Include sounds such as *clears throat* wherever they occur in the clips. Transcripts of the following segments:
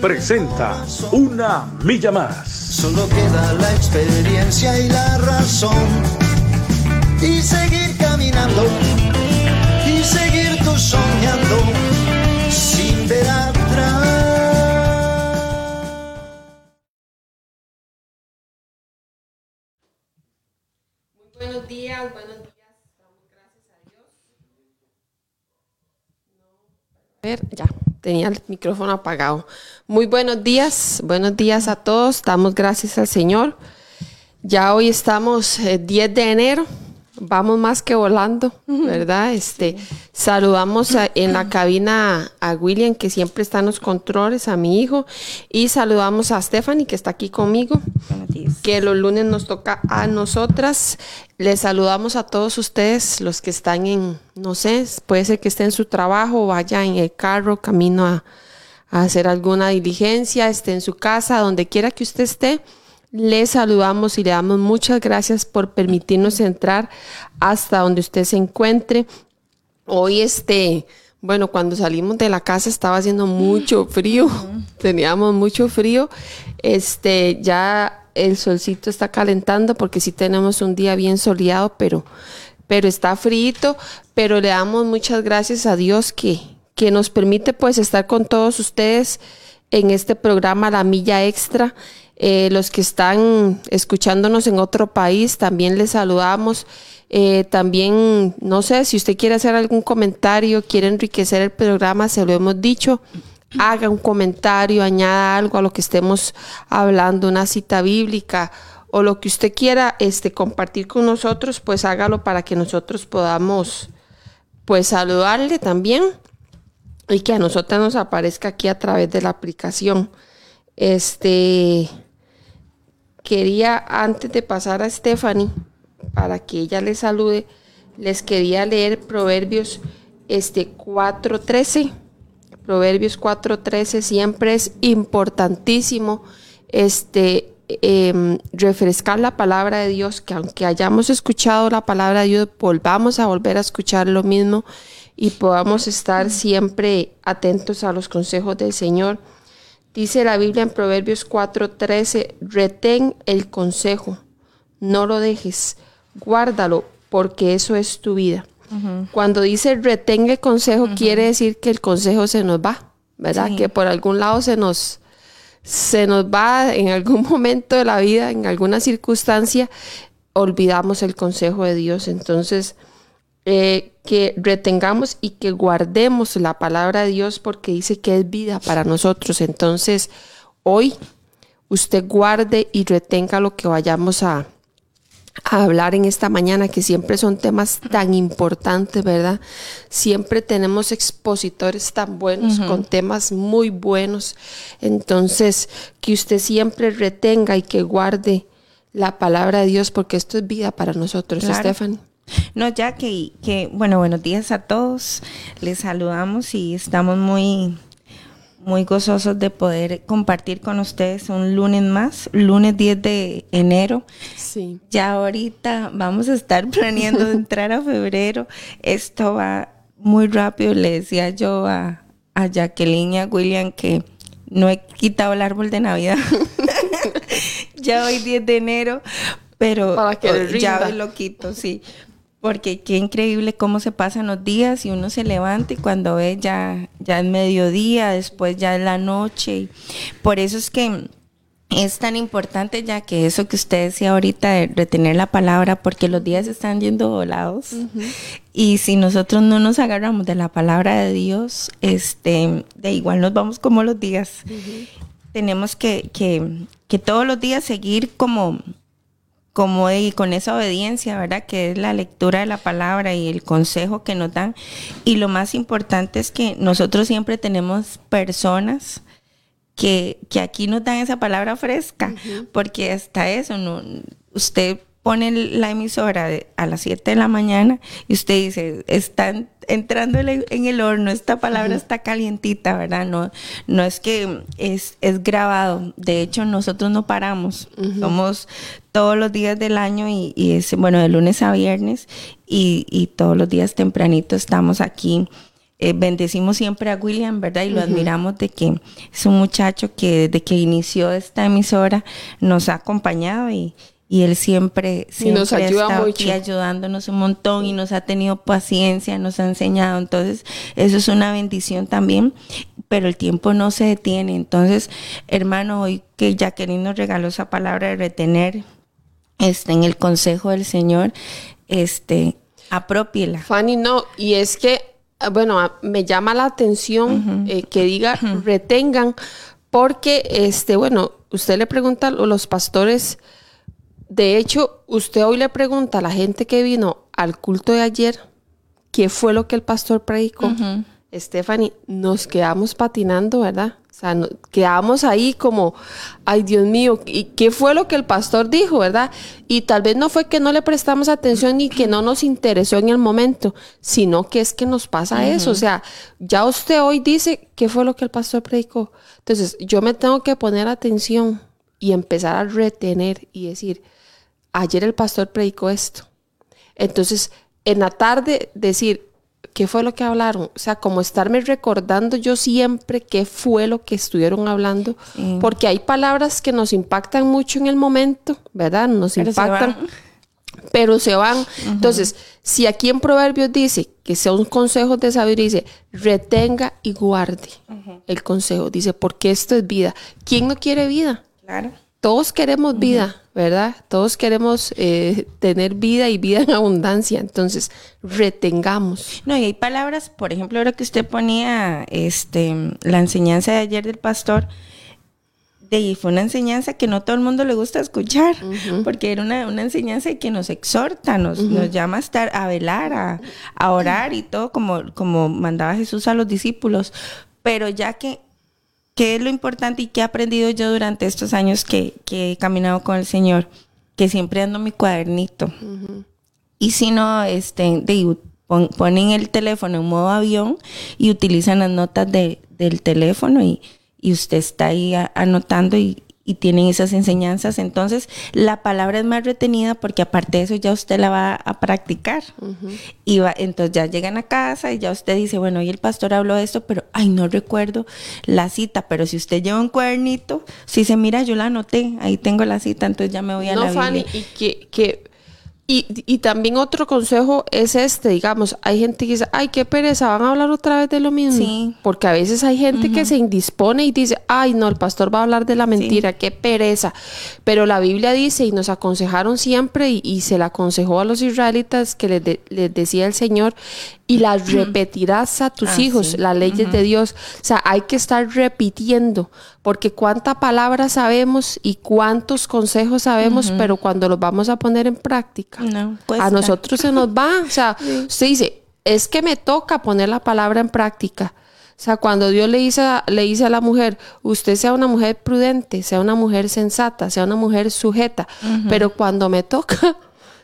presenta Una Milla Más. Solo queda la experiencia y la razón. Y seguir caminando, y seguir tú soñando, sin ver atrás. Muy buenos días, buenos días. Ya, tenía el micrófono apagado. Muy buenos días, buenos días a todos. Damos gracias al Señor. Ya hoy estamos eh, 10 de enero. Vamos más que volando, ¿verdad? Este, saludamos a- en la cabina a William, que siempre está en los controles, a mi hijo, y saludamos a Stephanie, que está aquí conmigo que los lunes nos toca a nosotras. Les saludamos a todos ustedes, los que están en, no sé, puede ser que esté en su trabajo, vaya en el carro, camino a, a hacer alguna diligencia, esté en su casa, donde quiera que usted esté. Les saludamos y le damos muchas gracias por permitirnos entrar hasta donde usted se encuentre. Hoy este, bueno, cuando salimos de la casa estaba haciendo mucho frío, *laughs* teníamos mucho frío. Este, ya el solcito está calentando porque sí tenemos un día bien soleado, pero pero está frío, pero le damos muchas gracias a Dios que que nos permite pues estar con todos ustedes en este programa La Milla Extra. Eh, los que están escuchándonos en otro país, también les saludamos. Eh, también, no sé, si usted quiere hacer algún comentario, quiere enriquecer el programa, se lo hemos dicho, haga un comentario, añada algo a lo que estemos hablando, una cita bíblica o lo que usted quiera este, compartir con nosotros, pues hágalo para que nosotros podamos pues saludarle también y que a nosotros nos aparezca aquí a través de la aplicación. Este quería antes de pasar a Stephanie para que ella les salude, les quería leer Proverbios este 4:13. Proverbios 4:13 siempre es importantísimo este em, refrescar la palabra de Dios, que aunque hayamos escuchado la palabra de Dios, volvamos a volver a escuchar lo mismo y podamos estar siempre atentos a los consejos del Señor. Dice la Biblia en Proverbios 4:13, retén el consejo, no lo dejes, guárdalo, porque eso es tu vida. Cuando dice retén el consejo, quiere decir que el consejo se nos va, ¿verdad? Sí. Que por algún lado se nos, se nos va en algún *laughs* momento de la vida, en alguna circunstancia, olvidamos el consejo de Dios. Entonces, eh, que retengamos y que guardemos la palabra de Dios porque dice que es vida para nosotros. Entonces, hoy usted guarde y retenga lo que vayamos a, a hablar en esta mañana, que siempre son temas tan importantes, ¿verdad? Siempre tenemos expositores tan buenos, con temas muy buenos. Entonces, que usted siempre retenga y que guarde la palabra de Dios, porque esto es vida para nosotros, Claro. Stephanie. No, ya que, que, bueno, buenos días a todos. Les saludamos y estamos muy, muy gozosos de poder compartir con ustedes un lunes más, lunes 10 de enero. Sí. Ya ahorita vamos a estar *laughs* planeando *laughs* entrar a febrero. Esto va muy rápido. Le decía yo a, a Jacqueline y a William que no he quitado el árbol de Navidad. *laughs* ya hoy 10 de enero, pero Para que ya hoy lo quito, sí. Porque qué increíble cómo se pasan los días y uno se levanta y cuando ve ya, ya es mediodía, después ya es la noche. Por eso es que es tan importante ya que eso que usted decía ahorita de retener la palabra, porque los días están yendo volados. Y si nosotros no nos agarramos de la palabra de Dios, este, de igual nos vamos como los días. Tenemos que, que, que todos los días seguir como, como y con esa obediencia, ¿verdad? Que es la lectura de la palabra y el consejo que nos dan. Y lo más importante es que nosotros siempre tenemos personas que, que aquí nos dan esa palabra fresca, porque hasta eso, no, usted pone la emisora a las 7 de la mañana y usted dice, están entrando en el horno, esta palabra está calientita, ¿verdad? No, no es que es, es grabado, de hecho nosotros no paramos, somos todos los días del año y, es, bueno, de lunes a viernes y, y todos los días tempranito estamos aquí. Eh, bendecimos siempre a William, ¿verdad? Y lo admiramos de que es un muchacho que desde que inició esta emisora nos ha acompañado y, y él siempre, siempre nos ayuda ha estado aquí ayudándonos un montón y nos ha tenido paciencia, nos ha enseñado. Entonces, eso es una bendición también, pero el tiempo no se detiene. Entonces, hermano, hoy que Jacqueline nos regaló esa palabra de retener este, en el consejo del Señor, este, apropiela. Fanny, no, y es que, bueno, me llama la atención eh, que diga retengan, porque, este, bueno, usted le pregunta a los pastores, de hecho, usted hoy le pregunta a la gente que vino al culto de ayer, ¿qué fue lo que el pastor predicó? Stephanie, nos quedamos patinando, ¿verdad? O sea, quedamos ahí como, ay Dios mío, ¿y qué fue lo que el pastor dijo, verdad? Y tal vez no fue que no le prestamos atención ni que no nos interesó en el momento, sino que es que nos pasa eso. O sea, ya usted hoy dice, ¿qué fue lo que el pastor predicó? Entonces, yo me tengo que poner atención y empezar a retener y decir, ayer el pastor predicó esto. Entonces, en la tarde decir, ¿qué fue lo que hablaron? O sea, como estarme recordando yo siempre qué fue lo que estuvieron hablando, porque hay palabras que nos impactan mucho en el momento, ¿verdad? Nos impactan, pero se van. Entonces, si aquí en Proverbios dice que son consejos de sabiduría, dice, retenga y guarde el consejo, dice, porque esto es vida. ¿Quién no quiere vida? Claro. Todos queremos vida, ¿verdad? Todos queremos eh, tener vida y vida en abundancia. Entonces, retengamos. No, y hay palabras, por ejemplo, ahora que usted ponía este, la enseñanza de ayer del pastor, de, fue una enseñanza que no todo el mundo le gusta escuchar, porque era una, enseñanza que nos exhorta, nos, nos llama a estar, a velar, a, a, orar y todo, como, como mandaba Jesús a los discípulos. Pero ya que ¿Qué es lo importante y qué he aprendido yo durante estos años que, he caminado con el Señor? Que siempre ando mi cuadernito. Y si no, este, ponen el teléfono en modo avión y utilizan las notas de, del teléfono y, y usted está ahí anotando y, y tienen esas enseñanzas. Entonces, la palabra es más retenida porque aparte de eso ya usted la va a practicar. Y va, entonces ya llegan a casa y ya usted dice, bueno, hoy el pastor habló de esto, pero, ay, no recuerdo la cita. Pero si usted lleva un cuadernito, si se mira, yo la anoté, ahí tengo la cita, entonces ya me voy a no, la Fanny, y que, que y, y, también otro consejo es este, digamos, hay gente que dice, ay, qué pereza, van a hablar otra vez de lo mismo. Sí. Porque a veces hay gente que se indispone y dice, ay, no, el pastor va a hablar de la mentira, qué pereza. Pero la Biblia dice, y nos aconsejaron siempre, y, se la aconsejó a los israelitas, que les, les decía el Señor, y las repetirás a tus ah, hijos, las leyes de Dios. O sea, hay que estar repitiendo, porque cuánta palabra sabemos y cuántos consejos sabemos, pero cuando los vamos a poner en práctica, a nosotros se nos va. O sea, usted dice, es que me toca poner la palabra en práctica. O sea, cuando Dios le dice, le dice a la mujer, usted sea una mujer prudente, sea una mujer sensata, sea una mujer sujeta, pero cuando me toca,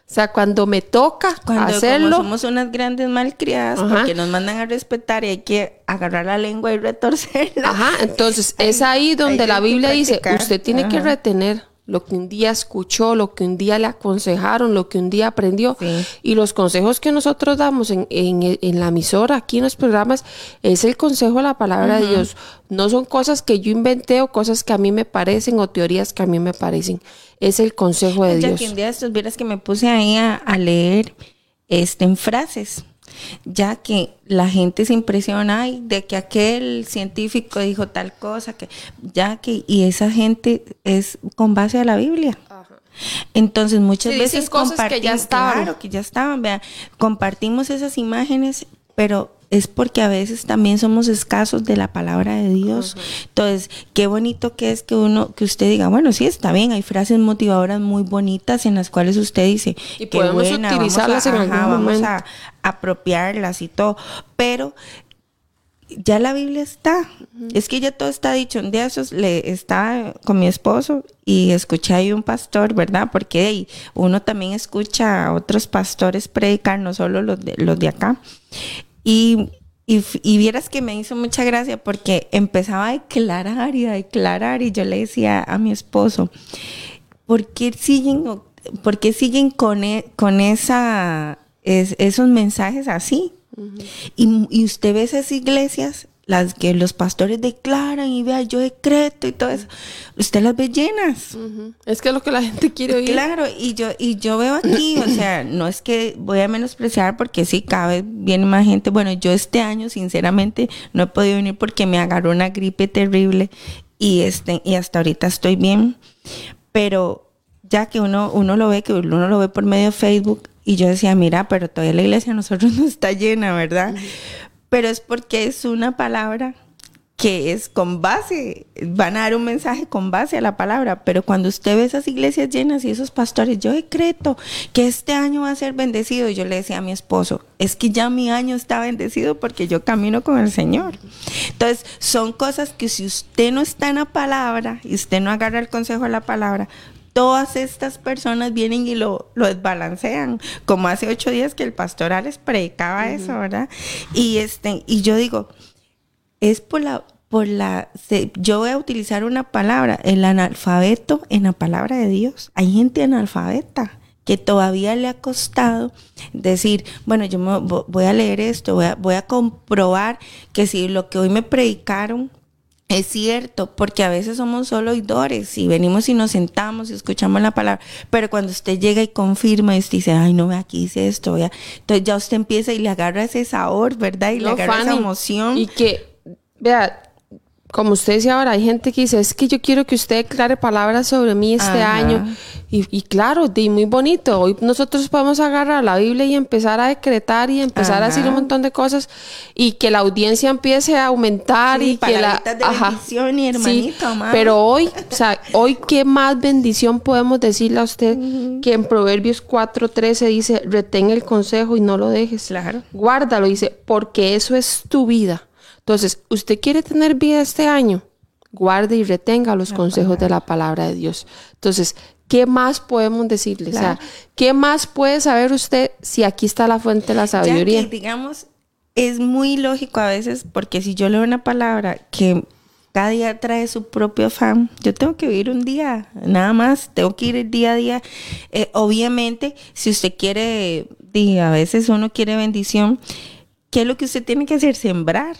o sea, cuando me toca cuando, hacerlo. somos unas grandes malcriadas porque nos mandan a respetar y hay que agarrar la lengua y retorcerla. Ajá, entonces es ahí donde la Biblia dice: usted tiene que retener lo que un día escuchó, lo que un día le aconsejaron, lo que un día aprendió. Y los consejos que nosotros damos en, en, la emisora, aquí en los programas, es el consejo de la palabra de Dios. No son cosas que yo inventé o cosas que a mí me parecen o teorías que a mí me parecen. Es el consejo de Dios. Que un día estos vieras que me puse ahí a, leer este, en frases ya que la gente se impresiona de que aquel científico dijo tal cosa, que ya que y esa gente es con base a la Biblia. Entonces muchas veces cosas que ya estaban, que ya estaban, compartimos esas imágenes, pero es porque a veces también somos escasos de la palabra de Dios. Entonces, qué bonito que es que uno, que usted diga, bueno, sí está bien, hay frases motivadoras muy bonitas en las cuales usted dice, y podemos utilizarlas en algún vamos a apropiarlas y todo, pero ya la Biblia está. Es que ya todo está dicho. Un día esos le estaba con mi esposo y escuché ahí un pastor, ¿verdad? Porque hey, uno también escucha a otros pastores predicar, no solo los de, los de acá. Y, y, y vieras que me hizo mucha gracia porque empezaba a declarar y a declarar y yo le decía a mi esposo, ¿por qué siguen, por qué siguen con, e- con esa, es- esos mensajes así? y, y usted ve esas iglesias, las que los pastores declaran y vea, yo decreto y todo eso, usted las ve llenas. Es que es lo que la gente quiere oír. Claro, y yo, y yo veo aquí, o sea, *coughs* no es que voy a menospreciar porque sí, cada vez viene más gente. Bueno, yo este año, sinceramente, no he podido venir porque me agarró una gripe terrible y, este, y hasta ahorita estoy bien. Pero ya que uno, uno lo ve, que uno lo ve por medio de Facebook, y yo decía, mira, pero todavía la iglesia de nosotros *laughs* no está llena, ¿verdad? Pero es porque es una palabra que es con base, van a dar un mensaje con base a la palabra, pero cuando usted ve esas iglesias llenas y esos pastores, yo decreto que este año va a ser bendecido, y yo le decía a mi esposo, es que ya mi año está bendecido porque yo camino con el Señor. Entonces, son cosas que si usted no está en la palabra y usted no agarra el consejo de la palabra, todas estas personas vienen y lo, lo desbalancean, como hace ocho días que el pastor Alex predicaba eso, ¿verdad? Y, este, y yo digo, es por la, por la, se- yo voy a utilizar una palabra, el analfabeto en la palabra de Dios. Hay gente analfabeta que todavía le ha costado decir, bueno, yo me vo- voy a leer esto, voy a, voy a comprobar que si lo que hoy me predicaron es cierto, porque a veces somos solo oidores y venimos y nos sentamos y escuchamos la palabra, pero cuando usted llega y confirma y usted dice, ay, no, aquí dice esto, vea", entonces ya usted empieza y le agarra ese sabor, ¿verdad? Y le agarra esa emoción. Y que, vea, como usted decía ahora, hay gente que dice, es que yo quiero que usted declare palabras sobre mí este Ajá. año. Y, y claro, di muy bonito. Hoy nosotros podemos agarrar la Biblia y empezar a decretar y empezar a decir Ajá. un montón de cosas y que la audiencia empiece a aumentar Sí, y que la... de bendición y hermanito, mamá. pero hoy, o sea, hoy qué más bendición podemos decirle a usted que en Proverbios 4.13 dice, retén el consejo y no lo dejes. Claro. Guárdalo, dice, porque eso es tu vida. Entonces, ¿usted quiere tener vida este año? Guarde y retenga los consejos de la palabra de Dios. Entonces, ¿qué más podemos decirle? O sea. ¿qué más puede saber usted si aquí está la fuente de la Ya sabiduría? que, digamos, es muy lógico a veces, porque si yo leo una palabra que cada día trae su propio afán, yo tengo que vivir un día, nada más, tengo que ir el día a día. Eh, obviamente, si usted quiere, di, a veces uno quiere bendición, ¿qué es lo que usted tiene que hacer? Sembrar.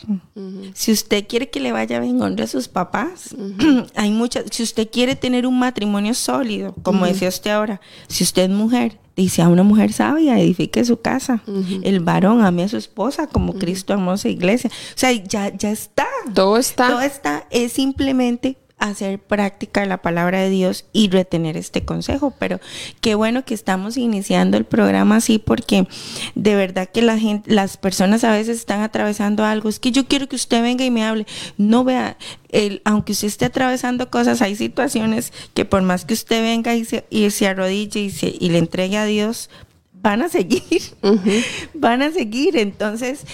Si usted quiere que le vaya bien, honre a sus papás. *clears throat* Hay muchas. Si usted quiere tener un matrimonio sólido, como decía usted ahora, si usted es mujer, dice a una mujer sabia, edifique su casa. El varón ame a su esposa como Cristo amó a su iglesia. O sea, ya, ya está. Todo está. Todo está. Es simplemente hacer práctica la palabra de Dios y retener este consejo. Pero qué bueno que estamos iniciando el programa así porque de verdad que la gente, las personas a veces están atravesando algo. Es que yo quiero que usted venga y me hable. No vea, el, aunque usted esté atravesando cosas, hay situaciones que por más que usted venga y se, y se arrodille y, se, y le entregue a Dios, van a seguir. *laughs* van a seguir. Entonces,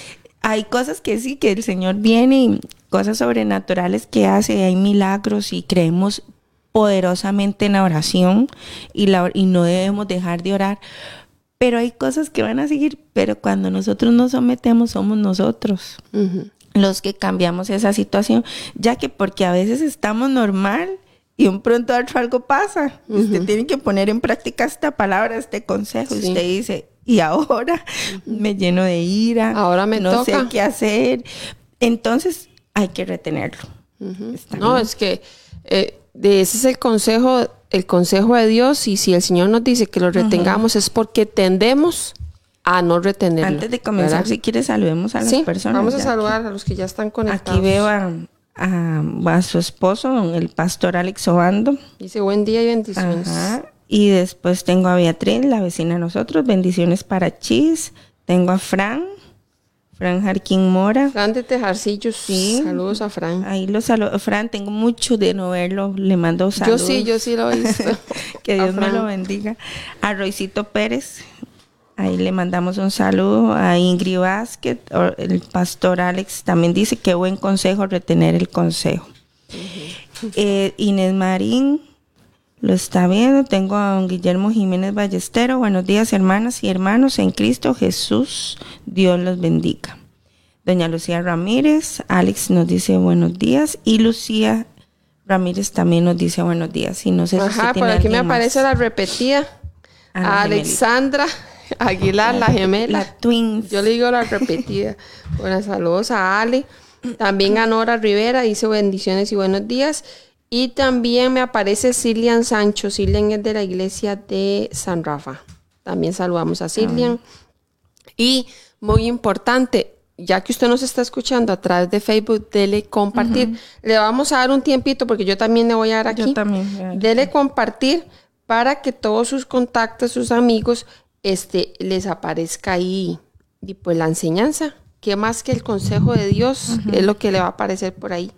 hay cosas que sí, que el Señor viene y cosas sobrenaturales que hace, hay milagros y creemos poderosamente en la oración y, la, y no debemos dejar de orar. Pero hay cosas que van a seguir, pero cuando nosotros nos sometemos somos nosotros los que cambiamos esa situación, ya que porque a veces estamos normal y un pronto otro algo pasa. Usted tiene que poner en práctica esta palabra, este consejo. Sí. Usted dice, y ahora me lleno de ira, Ahora me no sé qué hacer. Entonces hay que retenerlo. No, es que eh, de ese es el consejo, el consejo de Dios y si el Señor nos dice que lo retengamos es porque tendemos a no retenerlo. Antes de comenzar, ¿verdad? si quiere, saludemos a las sí, personas. vamos a saludar a los que ya están conectados. Aquí veo a, a- a su esposo, el pastor Alex Obando. Dice buen día y bendiciones. Ajá. Y después tengo a Beatriz, la vecina de nosotros. Bendiciones para Chis. Tengo a Fran, Fran Jarquín Mora. Fran de Tejarcillos. Sí. Saludos a Fran. Ahí lo saludo. Fran, tengo mucho de no verlo. Le mando saludos. Yo sí, yo sí lo he visto. *laughs* que Dios me lo bendiga. A Roycito Pérez, Ahí le mandamos un saludo a Ingrid Vázquez. El pastor Alex también dice que buen consejo retener el consejo. Eh, Inés Marín lo está viendo. Tengo a don Guillermo Jiménez Ballestero. Buenos días, hermanas y hermanos en Cristo Jesús. Dios los bendiga. Doña Lucía Ramírez, Alex nos dice buenos días y Lucía Ramírez también nos dice buenos días. Y no sé si Ajá, por tiene aquí me más. aparece la repetida. La Alexandra *laughs* Aguilar, la gemela. La twins. Yo le digo la repetida. Buenas saludos a Ale. También a Nora Rivera, dice bendiciones y buenos días. Y también me aparece Cilian Sancho. Cilian es de la iglesia de San Rafa. También saludamos a Cilian. Y muy importante, ya que usted nos está escuchando a través de Facebook, dele compartir. Le vamos a dar un tiempito porque yo también le voy a dar aquí. Yo también. dar. Dele compartir para que todos sus contactos, sus amigos, este, les aparezca ahí y pues la enseñanza. ¿Qué más que el consejo de Dios es lo que le va a aparecer por ahí?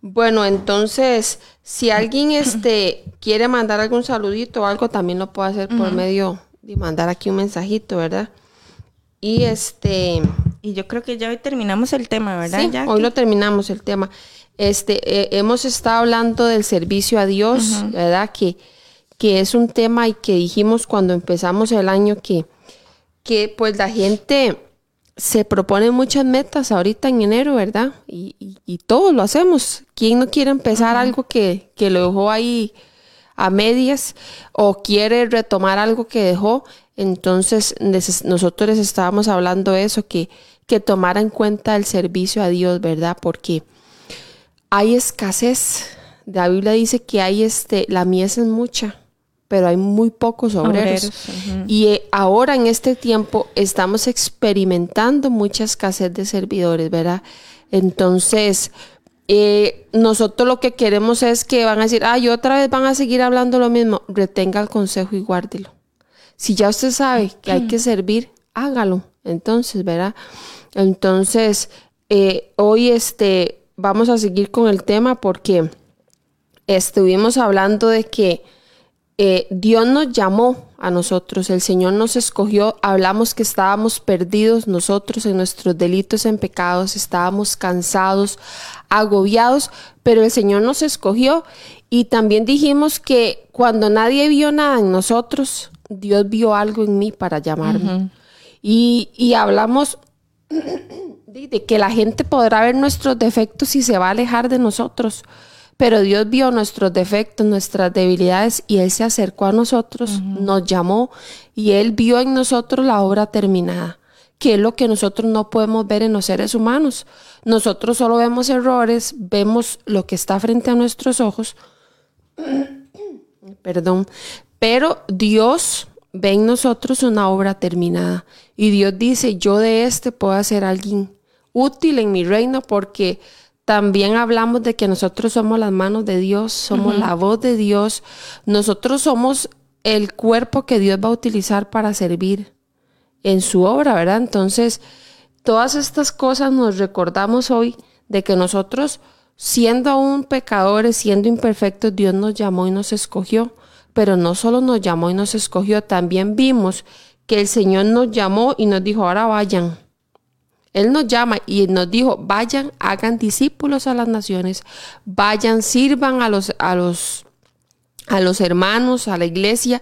Bueno, entonces, si alguien *laughs* este, quiere mandar algún saludito o algo, también lo puede hacer por medio de mandar aquí un mensajito, ¿verdad? Y este, Y yo creo que ya hoy terminamos el tema, ¿verdad? Sí, Jackie? hoy lo terminamos el tema. Este, eh, hemos estado hablando del servicio a Dios, ¿verdad? Que, que es un tema y que dijimos cuando empezamos el año que, que pues la gente se propone muchas metas ahorita en enero, ¿verdad? Y, y, y todos lo hacemos. ¿Quién no quiere empezar algo que, que lo dejó ahí a medias o quiere retomar algo que dejó? Entonces nosotros les estábamos hablando de eso, que, que tomara en cuenta el servicio a Dios, ¿verdad? Porque hay escasez. La Biblia dice que hay este, la mies es mucha, pero hay muy pocos obreros. Y eh, ahora en este tiempo estamos experimentando mucha escasez de servidores, ¿verdad? Entonces, eh, nosotros lo que queremos es que van a decir, ay, otra vez van a seguir hablando lo mismo. Retenga el consejo y guárdelo. Si ya usted sabe que hay que servir, hágalo. Entonces, ¿verdad? Entonces, eh, hoy este, vamos a seguir con el tema porque estuvimos hablando de que eh, Dios nos llamó a nosotros, el Señor nos escogió, hablamos que estábamos perdidos nosotros en nuestros delitos, en pecados, estábamos cansados, agobiados, pero el Señor nos escogió y también dijimos que cuando nadie vio nada en nosotros, Dios vio algo en mí para llamarme. y, y hablamos *clears throat* de de que la gente podrá ver nuestros defectos y se va a alejar de nosotros. Pero Dios vio nuestros defectos, nuestras debilidades y Él se acercó a nosotros, nos llamó y Él vio en nosotros la obra terminada, que es lo que nosotros no podemos ver en los seres humanos. Nosotros solo vemos errores, vemos lo que está frente a nuestros ojos, *clears throat* perdón, pero Dios ve en nosotros una obra terminada y Dios dice, yo de este puedo hacer alguien útil en mi reino porque también hablamos de que nosotros somos las manos de Dios, somos la voz de Dios, nosotros somos el cuerpo que Dios va a utilizar para servir en su obra, ¿verdad? Entonces, todas estas cosas nos recordamos hoy de que nosotros, siendo aún pecadores, siendo imperfectos, Dios nos llamó y nos escogió. Pero no solo nos llamó y nos escogió, también vimos que el Señor nos llamó y nos dijo, ahora vayan. Él nos llama y nos dijo, vayan, hagan discípulos a las naciones, vayan, sirvan a los, a los, a los hermanos, a la iglesia.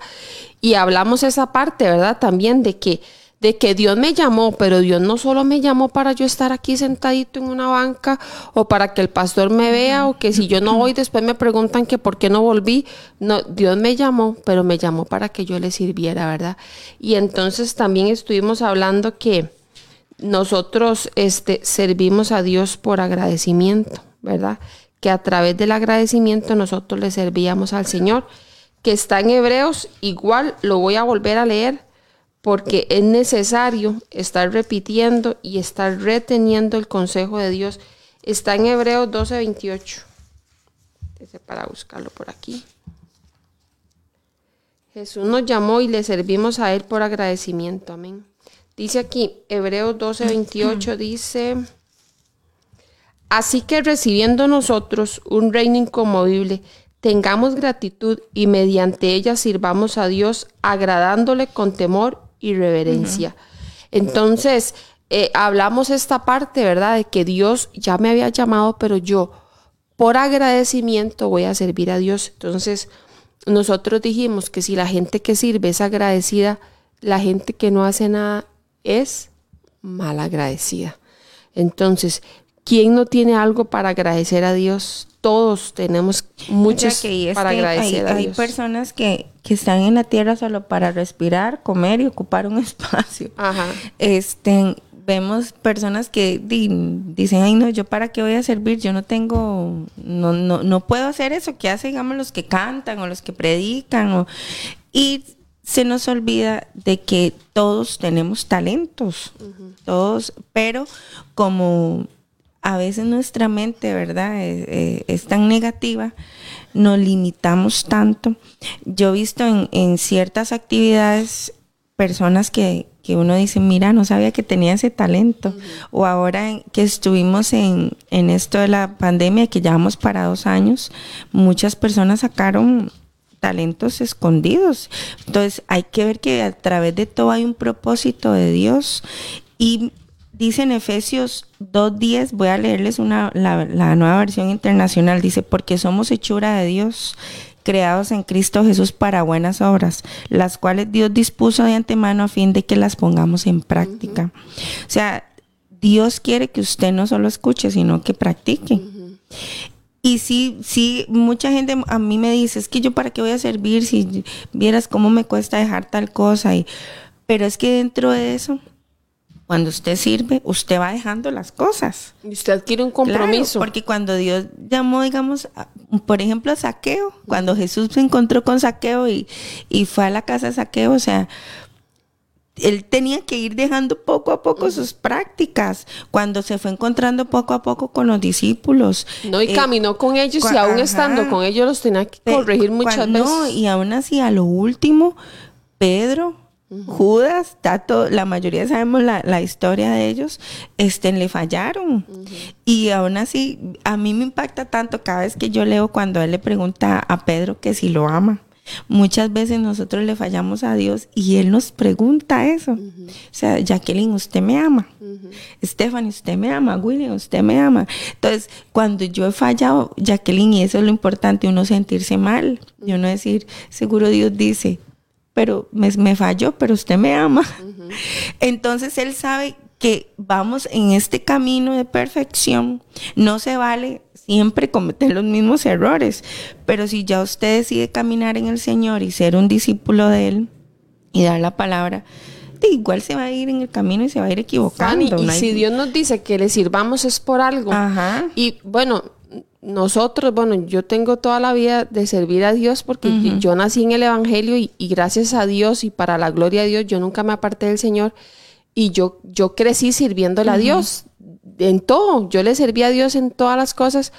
Y hablamos esa parte, ¿verdad? También de que, de que Dios me llamó, pero Dios no solo me llamó para yo estar aquí sentadito en una banca o para que el pastor me vea o que si yo no voy después me preguntan que por qué no volví. No, Dios me llamó, pero me llamó para que yo le sirviera, ¿verdad? Y entonces también estuvimos hablando que nosotros este, servimos a Dios por agradecimiento, ¿verdad? Que a través del agradecimiento nosotros le servíamos al Señor, que está en Hebreos, igual lo voy a volver a leer porque es necesario estar repitiendo y estar reteniendo el consejo de Dios. Está en Hebreos 12:28. Dice para buscarlo por aquí. Jesús nos llamó y le servimos a Él por agradecimiento. Amén. Dice aquí, Hebreos 12:28 dice, así que recibiendo nosotros un reino inconmovible, tengamos gratitud y mediante ella sirvamos a Dios agradándole con temor y reverencia. Entonces, eh, hablamos esta parte, ¿verdad? De que Dios ya me había llamado, pero yo por agradecimiento voy a servir a Dios. Entonces, nosotros dijimos que si la gente que sirve es agradecida, la gente que no hace nada es mal agradecida. Entonces, ¿quién no tiene algo para agradecer a Dios? Todos tenemos muchas que para hay, agradecer a hay Dios. personas que, que están en la tierra solo para respirar, comer y ocupar un *laughs* espacio. Ajá. Este, vemos personas que di- dicen, ay no, yo para qué voy a servir, yo no tengo, no, no, no puedo hacer eso que hacen, digamos, los que cantan o los que predican. o- y se nos olvida de que todos tenemos talentos, todos, pero como a veces nuestra mente, ¿verdad? Eh, eh, es tan negativa, nos limitamos tanto. Yo he visto en, en ciertas actividades personas que, que uno dice, mira, no sabía que tenía ese talento. O ahora en- que estuvimos en, en esto de la pandemia, que llevamos para dos años, muchas personas sacaron talentos escondidos. Entonces hay que ver que a través de todo hay un propósito de Dios. Y dice en Efesios 2.10, voy a leerles una, la, la nueva versión internacional, dice, porque somos hechura de Dios, creados en Cristo Jesús para buenas obras, las cuales Dios dispuso de antemano a fin de que las pongamos en práctica. O sea, Dios quiere que usted no solo escuche, sino que practique. Y sí, sí, mucha gente a mí me dice, es que yo para qué voy a servir si vieras cómo me cuesta dejar tal cosa. Y, pero es que dentro de eso, cuando usted sirve, usted va dejando las cosas. Y usted adquiere un Claro, compromiso. porque cuando Dios llamó, digamos, a- por ejemplo, a Saqueo, cuando Jesús se encontró con Saqueo y, y fue a la casa de Saqueo, o sea, él tenía que ir dejando poco a poco sus prácticas. Cuando se fue encontrando poco a poco con los discípulos. no, y eh, caminó con ellos y aún ajá. estando con ellos los tenía que corregir muchas no, veces. y aún así, a lo último, Pedro, Judas, Tato, la mayoría sabemos la, la historia de ellos, este, le fallaron. Y aún así, a mí me impacta tanto cada vez que yo leo cuando él le pregunta a Pedro que si lo ama. Muchas veces nosotros le fallamos a Dios y Él nos pregunta eso. O sea, Jacqueline, ¿usted me ama? Stephanie, ¿usted me ama? William, ¿usted me ama? Entonces, cuando yo he fallado, Jacqueline, y eso es lo importante, uno sentirse mal. Y uno decir, seguro Dios dice, pero me, me falló, pero usted me ama. *laughs* Entonces, Él sabe que vamos en este camino de perfección. No se vale siempre cometer los mismos errores, pero si ya usted decide caminar en el Señor y ser un discípulo de Él y dar la palabra, de igual se va a ir en el camino y se va a ir equivocando. Fanny, y si Dios nos dice que le sirvamos es por algo. Ajá. Y bueno, nosotros, bueno, yo tengo toda la vida de servir a Dios porque yo- yo nací en el Evangelio y, y gracias a Dios y para la gloria de Dios, yo nunca me aparté del Señor y yo, yo crecí sirviéndole a Dios en todo. Yo le serví a Dios en todas las cosas,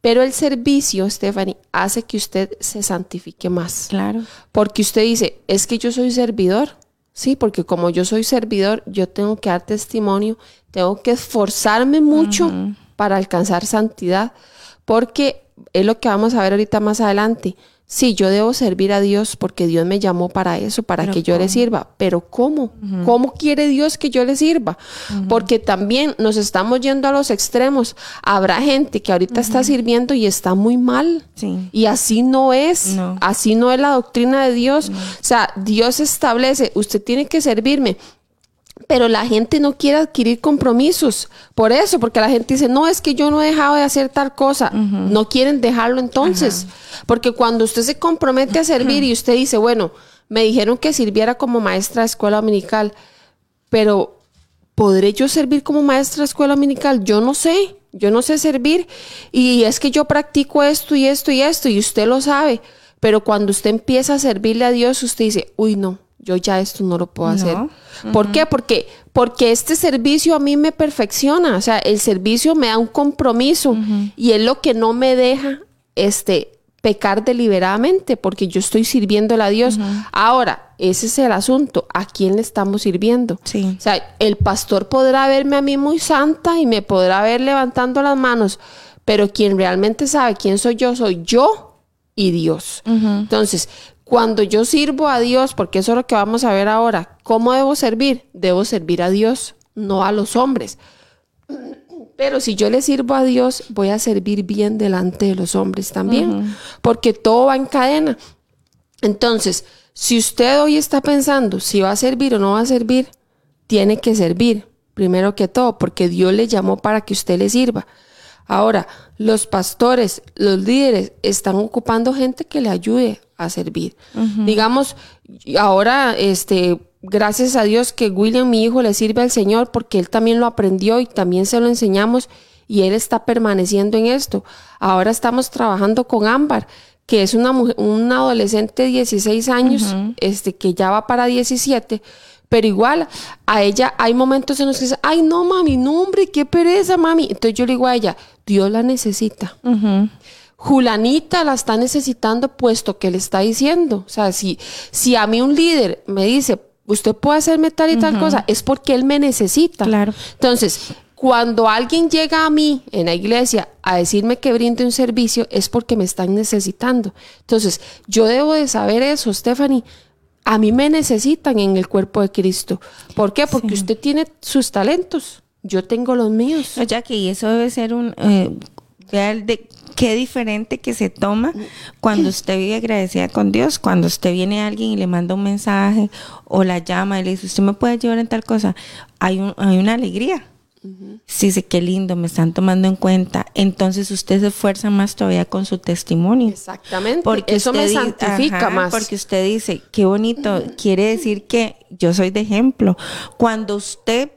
pero el servicio, Stephanie, hace que usted se santifique más. Claro. Porque usted dice, es que yo soy servidor. Sí, porque como yo soy servidor, yo tengo que dar testimonio, tengo que esforzarme mucho para alcanzar santidad, porque es lo que vamos a ver ahorita más adelante. Sí, yo debo servir a Dios porque Dios me llamó para eso, para Pero que yo le sirva. Pero ¿cómo? ¿Cómo quiere Dios que yo le sirva? Porque también nos estamos yendo a los extremos. Habrá gente que ahorita está sirviendo y está muy mal. Sí. Y así no es. No. Así no es la doctrina de Dios. O sea, Dios establece, usted tiene que servirme. Pero la gente no quiere adquirir compromisos. Por eso, porque la gente dice, no, es que yo no he dejado de hacer tal cosa. No quieren dejarlo entonces. Porque cuando usted se compromete a servir y usted dice, bueno, me dijeron que sirviera como maestra de escuela dominical, pero ¿podré yo servir como maestra de escuela dominical? Yo no sé, yo no sé servir. Y es que yo practico esto y esto y esto, y usted lo sabe. Pero cuando usted empieza a servirle a Dios, usted dice, uy, no, yo ya esto no lo puedo hacer. No. ¿Por qué? Porque, porque este servicio a mí me perfecciona. O sea, el servicio me da un compromiso y es lo que no me deja este, pecar deliberadamente, porque yo estoy sirviéndole a Dios. Ahora, ese es el asunto. ¿A quién le estamos sirviendo? Sí. O sea, el pastor podrá verme a mí muy santa y me podrá ver levantando las manos, pero quien realmente sabe quién soy yo, soy yo y Dios. Entonces, Cuando yo sirvo a Dios, porque eso es lo que vamos a ver ahora, ¿cómo debo servir? Debo servir a Dios, no a los hombres. Pero si yo le sirvo a Dios, voy a servir bien delante de los hombres también, porque todo va en cadena. Entonces, si usted hoy está pensando si va a servir o no va a servir, tiene que servir, primero que todo, porque Dios le llamó para que usted le sirva. Ahora, los pastores, los líderes están ocupando gente que le ayude a servir. Digamos, ahora, este, gracias a Dios que William, mi hijo, le sirve al Señor porque él también lo aprendió y también se lo enseñamos y él está permaneciendo en esto. Ahora estamos trabajando con Ámbar, que es una, mujer, una adolescente de 16 años, este, que ya va para 17, pero igual a ella hay momentos en los que dice, ay no mami, no hombre, qué pereza mami. Entonces yo le digo a ella, Dios la necesita. Julanita la está necesitando puesto que le está diciendo. O sea, si, si a mí un líder me dice, usted puede hacerme tal y tal cosa, es porque él me necesita. Claro. Entonces, cuando alguien llega a mí en la iglesia a decirme que brinde un servicio, es porque me están necesitando. Entonces, yo debo de saber eso, Stephanie. A mí me necesitan en el cuerpo de Cristo. ¿Por qué? Porque usted tiene sus talentos. Yo tengo los míos. Ya que y eso debe ser un... Eh, de qué diferente que se toma cuando usted vive agradecida con Dios, cuando usted viene a alguien y le manda un mensaje o la llama y le dice, usted me puede ayudar en tal cosa, hay, un, hay una alegría. Sí, dice, qué lindo, me están tomando en cuenta. Entonces usted se esfuerza más todavía con su testimonio. Exactamente. Porque eso me santifica más. Porque usted dice, qué bonito, quiere decir que yo soy de ejemplo. Cuando usted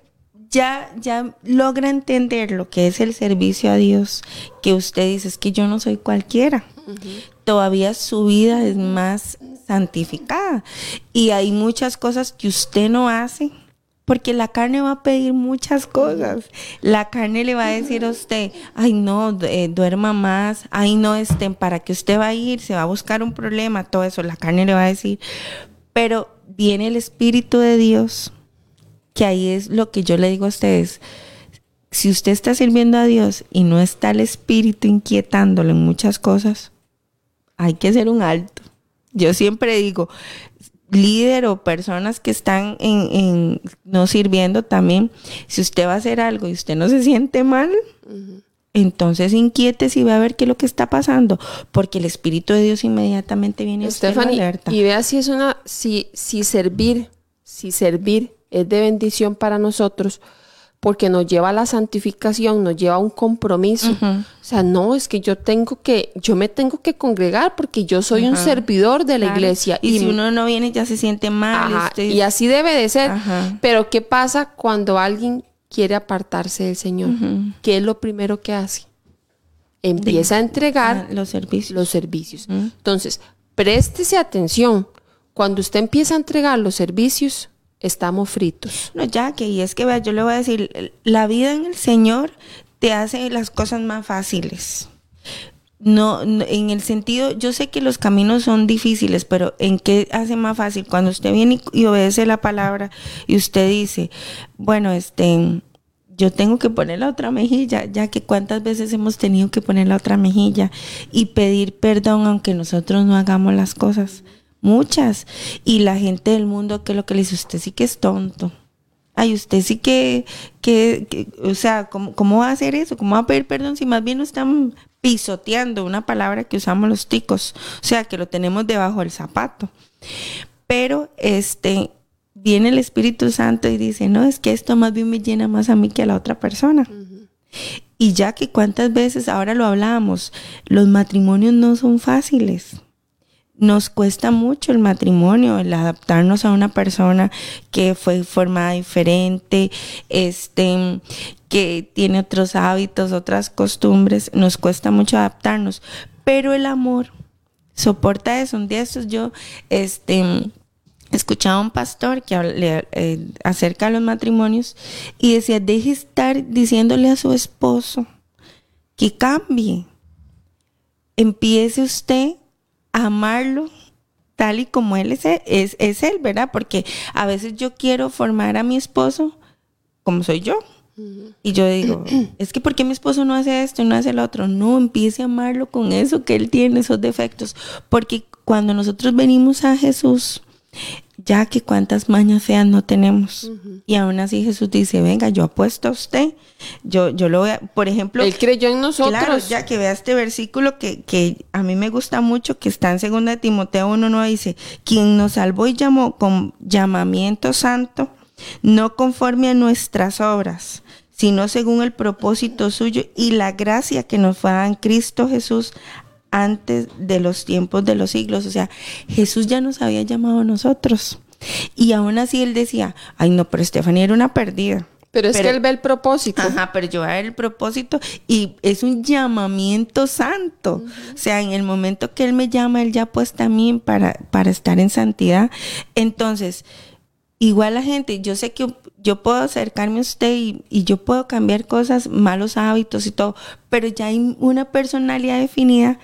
ya, ya logra entender lo que es el servicio a Dios, que usted dice, es que yo no soy cualquiera. Todavía su vida es más santificada. Y hay muchas cosas que usted no hace porque la carne va a pedir muchas cosas. La carne le va a decir a usted, ay no, eh, duerma más, ay no, estén, para que usted va a ir, se va a buscar un problema, todo eso, la carne le va a decir. Pero viene el Espíritu de Dios, que ahí es lo que yo le digo a ustedes. Si usted está sirviendo a Dios y no está el Espíritu inquietándolo en muchas cosas, hay que hacer un alto. Yo siempre digo, líder o personas que están en, no sirviendo también, si usted va a hacer algo y usted no se siente mal, entonces inquiete si va a ver qué es lo que está pasando, porque el Espíritu de Dios inmediatamente viene a usted alerta. Y vea si es una, si, si servir, si servir es de bendición para nosotros, porque nos lleva a la santificación, nos lleva a un compromiso. O sea, no, es que yo tengo que, yo me tengo que congregar porque yo soy un servidor de la iglesia. Y, si uno no viene ya se siente mal. Y así debe de ser. Pero ¿qué pasa cuando alguien quiere apartarse del Señor? ¿Qué es lo primero que hace? Empieza a entregar ah, los servicios. Los servicios. Entonces, préstese atención. Cuando usted empieza a entregar los servicios, estamos fritos. No, ya que, y es que vea, yo le voy a decir, la vida en el Señor te hace las cosas más fáciles. No, en el sentido, yo sé que los caminos son difíciles, pero ¿en qué hace más fácil? Cuando usted viene y, obedece la palabra y usted dice, bueno, este, yo tengo que poner la otra mejilla, ya que cuántas veces hemos tenido que poner la otra mejilla y pedir perdón aunque nosotros no hagamos las cosas muchas. Y la gente del mundo, que lo que le dice, usted sí que es tonto. Ay, usted sí que, que, o sea, ¿cómo, ¿cómo, va a hacer eso? ¿Cómo va a pedir perdón si más bien no están pisoteando una palabra que usamos los ticos? O sea, que lo tenemos debajo del zapato. Pero este viene el Espíritu Santo y dice, no, es que esto más bien me llena más a mí que a la otra persona. Y ya que cuántas veces, ahora lo hablábamos, los matrimonios no son fáciles nos cuesta mucho el matrimonio, el adaptarnos a una persona que fue formada diferente, este, que tiene otros hábitos, otras costumbres, nos cuesta mucho adaptarnos, pero el amor soporta eso. Un día estos yo, este, escuchaba a un pastor que hablaba eh, acerca de los matrimonios y decía, deje estar diciéndole a su esposo que cambie. Empiece usted amarlo tal y como él es, es, es, él, ¿verdad? Porque a veces yo quiero formar a mi esposo como soy yo. Y yo digo, *clears throat* es que ¿por qué mi esposo no hace esto y no hace lo otro? No, empiece a amarlo con eso que él tiene, esos defectos. Porque cuando nosotros venimos a Jesús, ya que cuántas mañas feas no tenemos. Y aún así Jesús dice, venga, yo apuesto a usted. Yo, yo lo voy a, por ejemplo. Él creyó en nosotros. Claro, ya que vea este versículo que, que a mí me gusta mucho, que está en 2 Timoteo 1.9, dice, quien nos salvó y llamó con llamamiento santo, no conforme a nuestras obras, sino según el propósito suyo y la gracia que nos fue en Cristo Jesús antes de los tiempos de los siglos. O sea, Jesús ya nos había llamado a nosotros. Y aún así él decía, ay no, pero Estefanía era una perdida. Pero es que él ve el propósito. Ajá, pero yo voy a ver el propósito y es un llamamiento santo. O sea, en el momento que él me llama, él ya pues también para, para estar en santidad. Entonces, igual la gente, yo sé que yo puedo acercarme a usted y, y, yo puedo cambiar cosas, malos hábitos y todo, pero ya hay una personalidad definida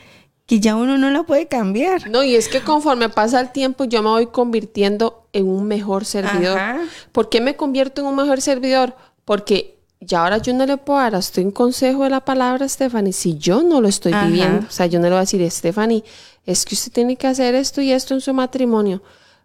que ya uno no la puede cambiar. No, y es que conforme pasa el tiempo yo me voy convirtiendo en un mejor servidor. Ajá. ¿Por qué me convierto en un mejor servidor? Porque ya ahora yo no le puedo dar hasta un consejo de la palabra, Stephanie, si yo no lo estoy Ajá. viviendo. O sea, yo no le voy a decir, Stephanie, es que usted tiene que hacer esto y esto en su matrimonio.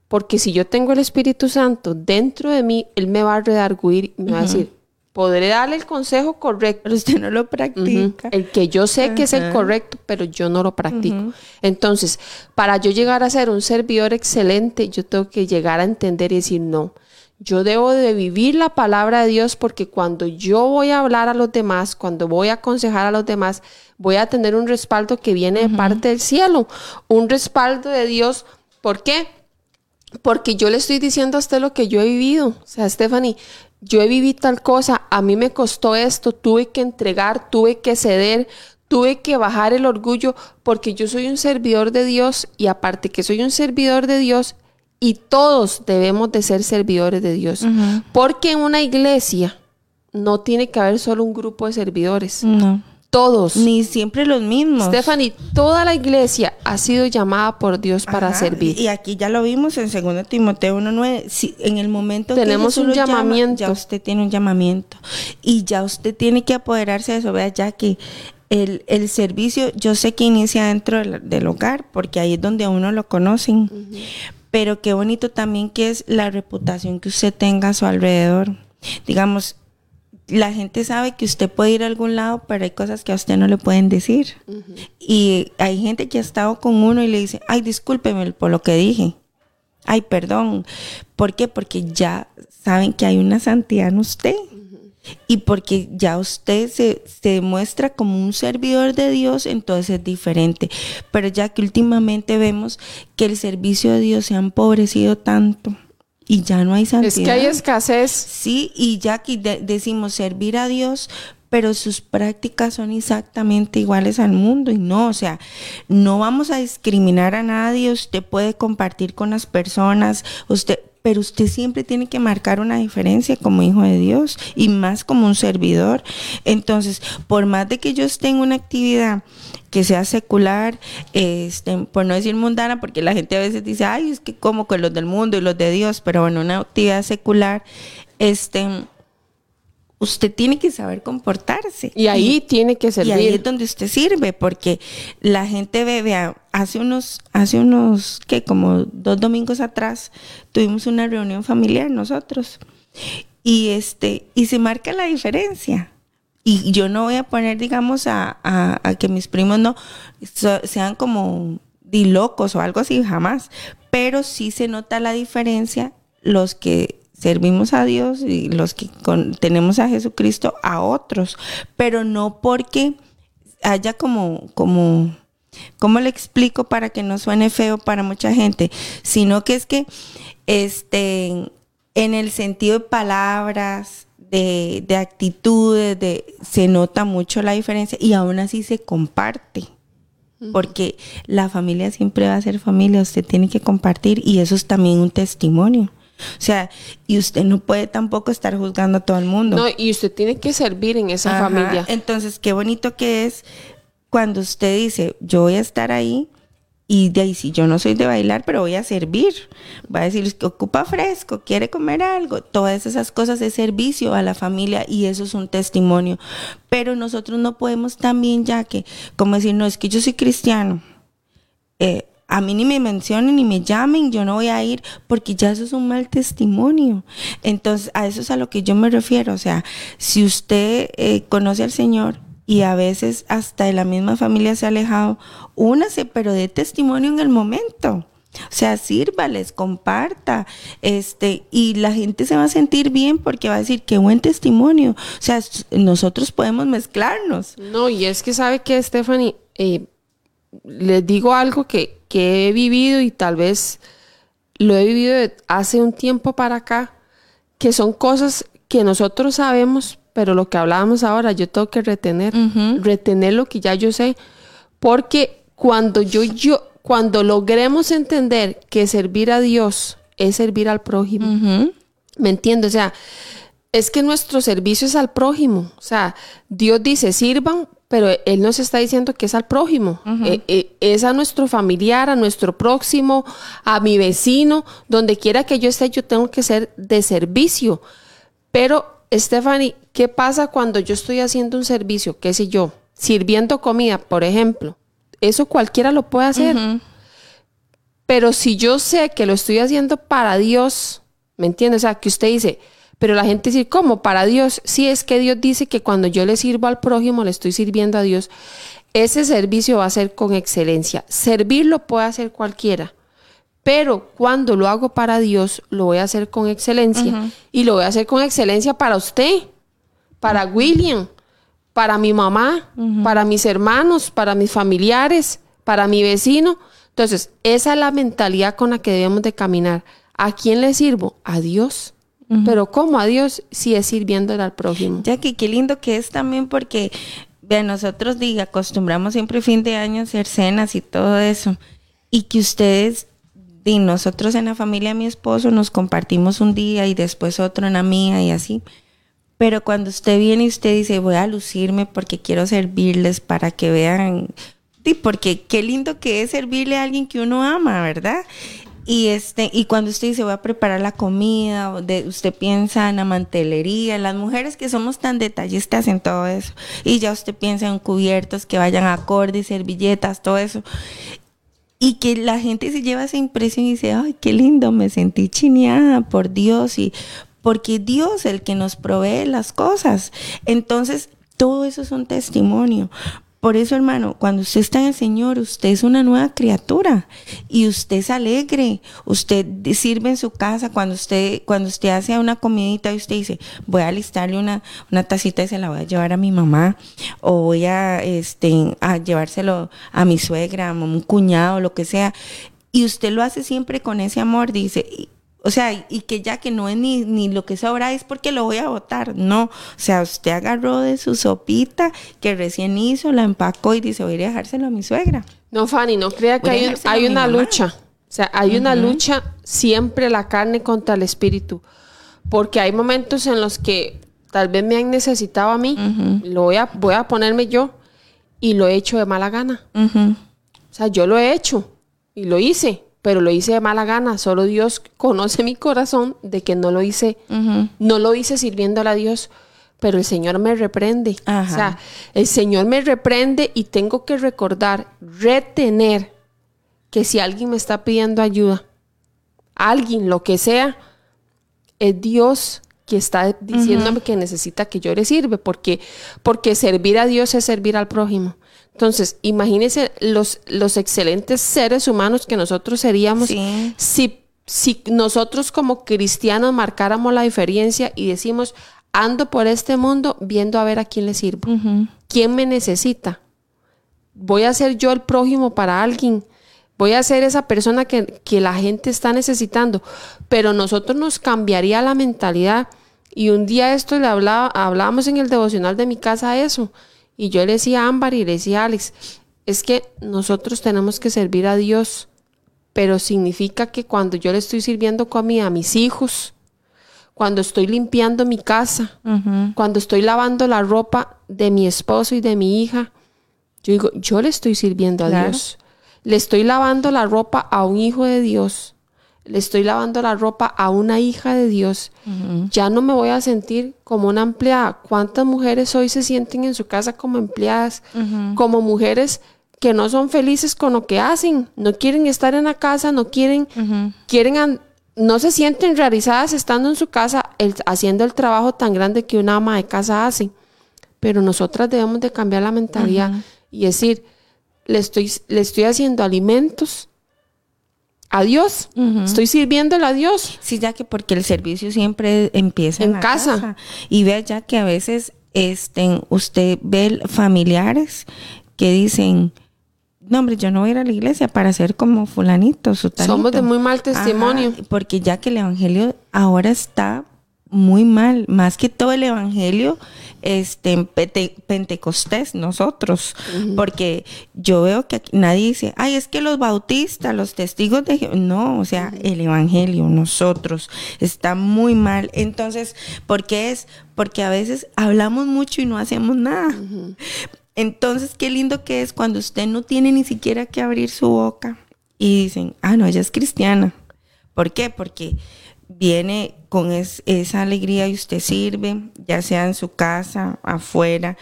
Porque si yo tengo el Espíritu Santo dentro de mí, Él me va a redarguir y me uh -huh. va a decir, podré darle el consejo correcto. Pero usted no lo practica. Uh -huh. El que yo sé uh -huh. que es el correcto, pero yo no lo practico. Entonces, para yo llegar a ser un servidor excelente, yo tengo que llegar a entender y decir, no, yo debo de vivir la palabra de Dios porque cuando yo voy a hablar a los demás, cuando voy a aconsejar a los demás, voy a tener un respaldo que viene de parte del cielo, un respaldo de Dios. ¿Por qué? porque yo le estoy diciendo a usted lo que yo he vivido. O sea, Stephanie, yo he vivido tal cosa, a mí me costó esto, tuve que entregar, tuve que ceder, tuve que bajar el orgullo, porque yo soy un servidor de Dios y aparte que soy un servidor de Dios, y todos debemos de ser servidores de Dios. Uh -huh. Porque en una iglesia no tiene que haber solo un grupo de servidores. No. Todos. Ni siempre los mismos. Stephanie, toda la iglesia ha sido llamada por Dios para Ajá, servir. Y aquí ya lo vimos en 2 Timoteo 1.9. Si, en el momento Tenemos que un llamamiento. Llama, ya usted tiene un llamamiento. Y ya usted tiene que apoderarse de eso. Vea, ya que el, el servicio, yo sé que inicia dentro del, del, hogar, porque ahí es donde a uno lo conocen. Uh -huh. Pero qué bonito también que es la reputación que usted tenga a su alrededor. Digamos, la gente sabe que usted puede ir a algún lado, pero hay cosas que a usted no le pueden decir. Uh -huh. Y hay gente que ha estado con uno y le dice, ay, discúlpeme por lo que dije. Ay, perdón. ¿Por qué? Porque ya saben que hay una santidad en usted. Uh -huh. Y porque ya usted se, se muestra como un servidor de Dios, entonces es diferente. Pero ya que últimamente vemos que el servicio de Dios se ha empobrecido tanto y ya no hay santidad. Es que hay escasez. Sí, y ya aquí de decimos servir a Dios, pero sus prácticas son exactamente iguales al mundo y no, o sea, no vamos a discriminar a nadie, usted puede compartir con las personas, usted pero usted siempre tiene que marcar una diferencia como hijo de Dios y más como un servidor. Entonces, por más de que yo esté en una actividad que sea secular, este, por no decir mundana, porque la gente a veces dice, ay, es que como con los del mundo y los de Dios, pero bueno, una actividad secular, este, usted tiene que saber comportarse. Y ahí y, tiene que servir. Y ahí es donde usted sirve, porque la gente ve, vea, hace unos, hace unos, que como dos domingos atrás, tuvimos una reunión familiar nosotros. Y este, y se marca la diferencia. Y yo no voy a poner, digamos, a, a, que mis primos no sean como di locos o algo así, jamás. Pero sí se nota la diferencia los que servimos a Dios y los que tenemos a Jesucristo a otros, pero no porque haya como, como, ¿cómo le explico para que no suene feo para mucha gente? Sino que es que, este, en el sentido de palabras, de, de actitudes, de, se nota mucho la diferencia y aún así se comparte. Porque la familia siempre va a ser familia, usted tiene que compartir y eso es también un testimonio. O sea, y usted no puede tampoco estar juzgando a todo el mundo. No, y usted tiene que servir en esa Ajá. familia. Entonces, qué bonito que es cuando usted dice, yo voy a estar ahí Y de ahí, si yo no soy de bailar, pero voy a servir. Va a decir ocupa fresco, quiere comer algo. Todas esas cosas de servicio a la familia y eso es un testimonio. Pero nosotros no podemos también, ya que, como decir, no, es que yo soy cristiano. Eh, a mí ni me mencionen ni me llamen, yo no voy a ir porque ya eso es un mal testimonio. Entonces, a eso es a lo que yo me refiero. O sea, si usted eh, conoce al Señor, y a veces hasta de la misma familia se ha alejado, únase, pero dé testimonio en el momento. O sea, sírvales, comparta, este, y la gente se va a sentir bien porque va a decir qué buen testimonio. O sea, nosotros podemos mezclarnos. No, y es que sabe que, Stephanie, eh, les digo algo que, que he vivido y tal vez lo he vivido hace un tiempo para acá, que son cosas que nosotros sabemos, pero lo que hablábamos ahora, yo tengo que retener, retener lo que ya yo sé, porque cuando yo, yo, cuando logremos entender que servir a Dios es servir al prójimo, ¿me entiendo? O sea, es que nuestro servicio es al prójimo, o sea, Dios dice, sirvan, pero Él nos está diciendo que es al prójimo, eh, eh, es a nuestro familiar, a nuestro próximo, a mi vecino, donde quiera que yo esté, yo tengo que ser de servicio, pero Stephanie, ¿qué pasa cuando yo estoy haciendo un servicio? ¿Qué sé yo? Sirviendo comida, por ejemplo. Eso cualquiera lo puede hacer. Pero si yo sé que lo estoy haciendo para Dios, ¿me entiendes? O sea, que usted dice, pero la gente dice, ¿cómo? Para Dios. Sí, es que Dios dice que cuando yo le sirvo al prójimo, le estoy sirviendo a Dios. Ese servicio va a ser con excelencia. Servir lo puede hacer cualquiera. Pero cuando lo hago para Dios, lo voy a hacer con excelencia. Y lo voy a hacer con excelencia para usted, para William, para mi mamá, para mis hermanos, para mis familiares, para mi vecino. Entonces, esa es la mentalidad con la que debemos de caminar. ¿A quién le sirvo? A Dios. Pero ¿cómo a Dios si es sirviéndole al prójimo? Ya que qué lindo que es también porque vean, nosotros diga, acostumbramos siempre fin de año hacer cenas y todo eso. Y que ustedes y nosotros en la familia de mi esposo nos compartimos un día y después otro en la mía y así. Pero cuando usted viene y usted dice, voy a lucirme porque quiero servirles para que vean, y porque qué lindo que es servirle a alguien que uno ama, ¿verdad? Y este, y cuando usted dice voy a preparar la comida, de, usted piensa en la mantelería, las mujeres que somos tan detallistas en todo eso, y ya usted piensa en cubiertos que vayan acorde, servilletas, todo eso. Y que la gente se lleva esa impresión y dice, ay, qué lindo, me sentí chineada por Dios y porque Dios es el que nos provee las cosas. Entonces, todo eso es un testimonio. Por eso, hermano, cuando usted está en el Señor, usted es una nueva criatura y usted es alegre. Usted sirve en su casa cuando usted, cuando usted hace una comidita y usted dice, voy a alistarle una, una tacita y se la voy a llevar a mi mamá o voy a, este, a llevárselo a mi suegra, a un cuñado, lo que sea. Y usted lo hace siempre con ese amor, dice, o sea, y que ya que no es ni, ni lo que sobra es porque lo voy a botar. No, o sea, usted agarró de su sopita que recién hizo, la empacó y dice, voy a dejárselo a mi suegra. No, Fanny, no crea que hay, hay una lucha. O sea, hay una lucha siempre la carne contra el espíritu. Porque hay momentos en los que tal vez me han necesitado a mí, lo voy a, voy a ponerme yo y lo he hecho de mala gana. O sea, yo lo he hecho y lo hice pero lo hice de mala gana. Solo Dios conoce mi corazón de que no lo hice, no lo hice sirviéndole a Dios, pero el Señor me reprende. O sea, el Señor me reprende y tengo que recordar, retener que si alguien me está pidiendo ayuda, alguien, lo que sea, es Dios que está diciéndome que necesita que yo le sirve, porque, porque servir a Dios es servir al prójimo. Entonces, imagínense los, los excelentes seres humanos que nosotros seríamos si, si nosotros como cristianos marcáramos la diferencia y decimos, ando por este mundo viendo a ver a quién le sirvo, quién me necesita. Voy a ser yo el prójimo para alguien. Voy a ser esa persona que, que la gente está necesitando. Pero nosotros nos cambiaría la mentalidad. Y un día esto le hablaba, hablábamos en el devocional de mi casa eso y yo le decía a Ámbar y le decía a Alex, es que nosotros tenemos que servir a Dios, pero significa que cuando yo le estoy sirviendo comida a mis hijos, cuando estoy limpiando mi casa, cuando estoy lavando la ropa de mi esposo y de mi hija, yo digo, yo le estoy sirviendo a Dios. le estoy lavando la ropa a un hijo de Dios, le estoy lavando la ropa a una hija de Dios, ya no me voy a sentir como una empleada. ¿Cuántas mujeres hoy se sienten en su casa como empleadas, como mujeres que no son felices con lo que hacen, no quieren estar en la casa, no quieren, quieren, no se sienten realizadas estando en su casa haciendo el trabajo tan grande que una ama de casa hace. Pero nosotras debemos de cambiar la mentalidad y decir, le estoy, le estoy haciendo alimentos a Dios, estoy sirviéndole a Dios. Sí, ya que porque el servicio siempre empieza en, casa. Y vea ya que a veces este, usted ve familiares que dicen, no, hombre, yo no voy a ir a la iglesia para ser como fulanito, Somos de muy mal testimonio. porque ya que el evangelio ahora está muy mal, más que todo el evangelio este pentecostés nosotros, porque yo veo que nadie dice, "Ay, es que los bautistas, los testigos de no, o sea, el evangelio nosotros está muy mal." Entonces, ¿por qué es? Porque a veces hablamos mucho y no hacemos nada. Entonces, qué lindo que es cuando usted no tiene ni siquiera que abrir su boca y dicen, ah, no, ella es cristiana. ¿Por qué? Porque viene con esa alegría y usted sirve, ya sea en su casa, afuera,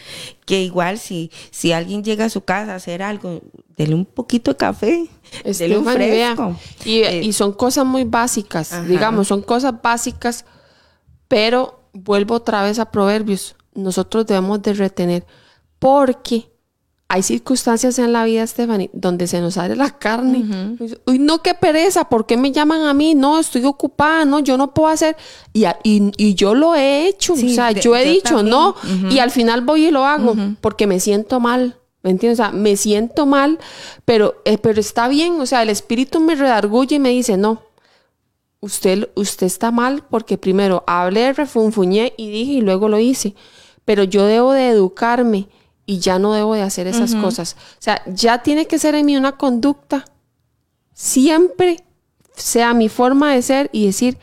que igual si, si alguien llega a su casa a hacer algo, dele un poquito de café, dele un fresco. Y, eh, y, son cosas muy básicas, digamos, son cosas básicas, pero vuelvo otra vez a Proverbios, nosotros debemos de retener porque hay circunstancias en la vida, Stephanie, donde se nos sale la carne. Uy, no, qué pereza, ¿por qué me llaman a mí? No, estoy ocupada, no, yo no puedo hacer. Y, y, yo lo he hecho, o sea, yo he dicho no, y al final voy y lo hago, porque me siento mal. ¿Me entiendes? O sea, me siento mal, pero, eh, pero está bien, o sea, el espíritu me redarguye y me dice, no, usted, usted está mal porque primero hablé, refunfuñé y dije y luego lo hice, pero yo debo de educarme y ya no debo de hacer esas cosas. O sea, ya tiene que ser en mí una conducta. Siempre sea mi forma de ser y decir,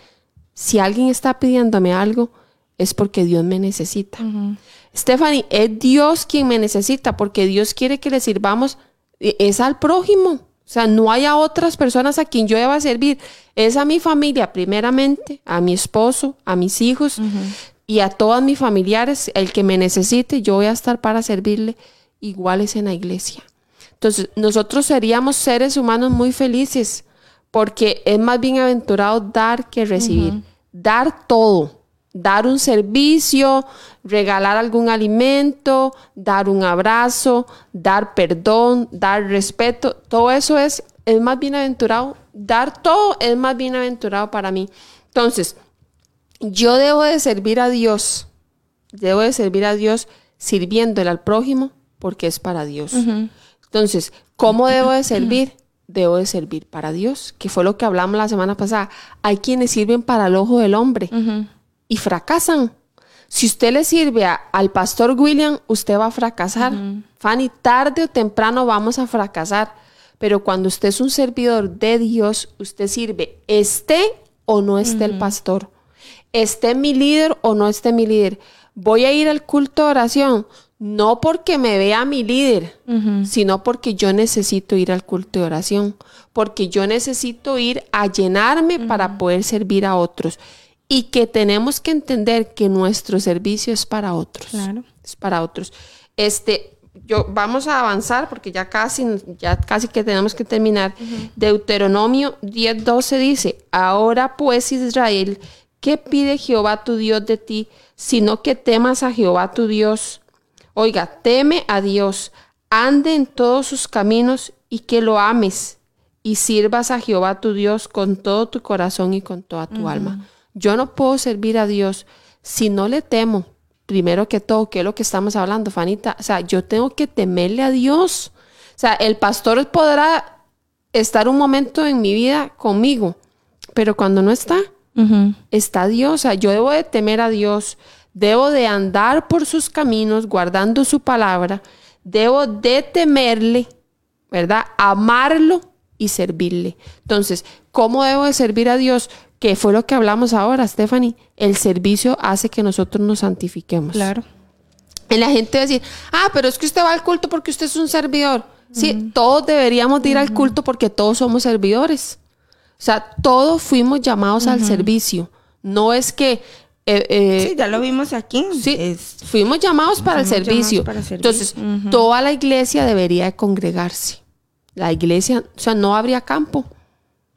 si alguien está pidiéndome algo, es porque Dios me necesita. Stephanie, es Dios quien me necesita porque Dios quiere que le sirvamos, e, es al prójimo. O sea, no hay a otras personas a quien yo deba servir. Es a mi familia, primeramente, a mi esposo, a mis hijos y a todos mis familiares, el que me necesite, yo voy a estar para servirle iguales en la iglesia. Entonces, nosotros seríamos seres humanos muy felices porque es más bienaventurado dar que recibir. Dar todo, dar un servicio, regalar algún alimento, dar un abrazo, dar perdón, dar respeto, todo eso es, es más bienaventurado. Dar todo es más bienaventurado para mí. Entonces, yo debo de servir a Dios, debo de servir a Dios sirviéndole al prójimo porque es para Dios. Entonces, ¿cómo debo de servir? Debo de servir para Dios, que fue lo que hablamos la semana pasada. Hay quienes sirven para el ojo del hombre y fracasan. Si usted le sirve al pastor William, usted va a fracasar. Fanny, tarde o temprano vamos a fracasar. Pero cuando usted es un servidor de Dios, usted sirve, esté o no esté el pastor esté mi líder o no esté mi líder. Voy a ir al culto de oración, no porque me vea mi líder, sino porque yo necesito ir al culto de oración, porque yo necesito ir a llenarme para poder servir a otros. Y que tenemos que entender que nuestro servicio es para otros. Claro. Es para otros. Este, yo vamos a avanzar porque ya casi, ya casi que tenemos que terminar. Deuteronomio 10:12 dice, ahora pues Israel, ¿Qué pide Jehová tu Dios de ti? Sino que temas a Jehová tu Dios. Oiga, teme a Dios, ande en todos sus caminos y que lo ames y sirvas a Jehová tu Dios con todo tu corazón y con toda tu alma. Yo no puedo servir a Dios si no le temo. Primero que todo, ¿qué es lo que estamos hablando, Fanita? O sea, yo tengo que temerle a Dios. O sea, el pastor podrá estar un momento en mi vida conmigo, pero cuando no está, está Dios. O sea, yo debo de temer a Dios, debo de andar por sus caminos guardando su palabra, debo de temerle, ¿verdad? Amarlo y servirle. Entonces, ¿cómo debo de servir a Dios? Que fue lo que hablamos ahora, Stephanie. El servicio hace que nosotros nos santifiquemos. Claro. Y la gente va a decir, ah, pero es que usted va al culto porque usted es un servidor. Sí, todos deberíamos de ir al culto porque todos somos servidores. O sea, todos fuimos llamados al servicio. No es que... eh, eh, Sí, ya lo vimos aquí. Sí, Es- fuimos llamados para el servicio. para. Entonces, toda la iglesia debería de congregarse. La iglesia, o sea, no habría campo.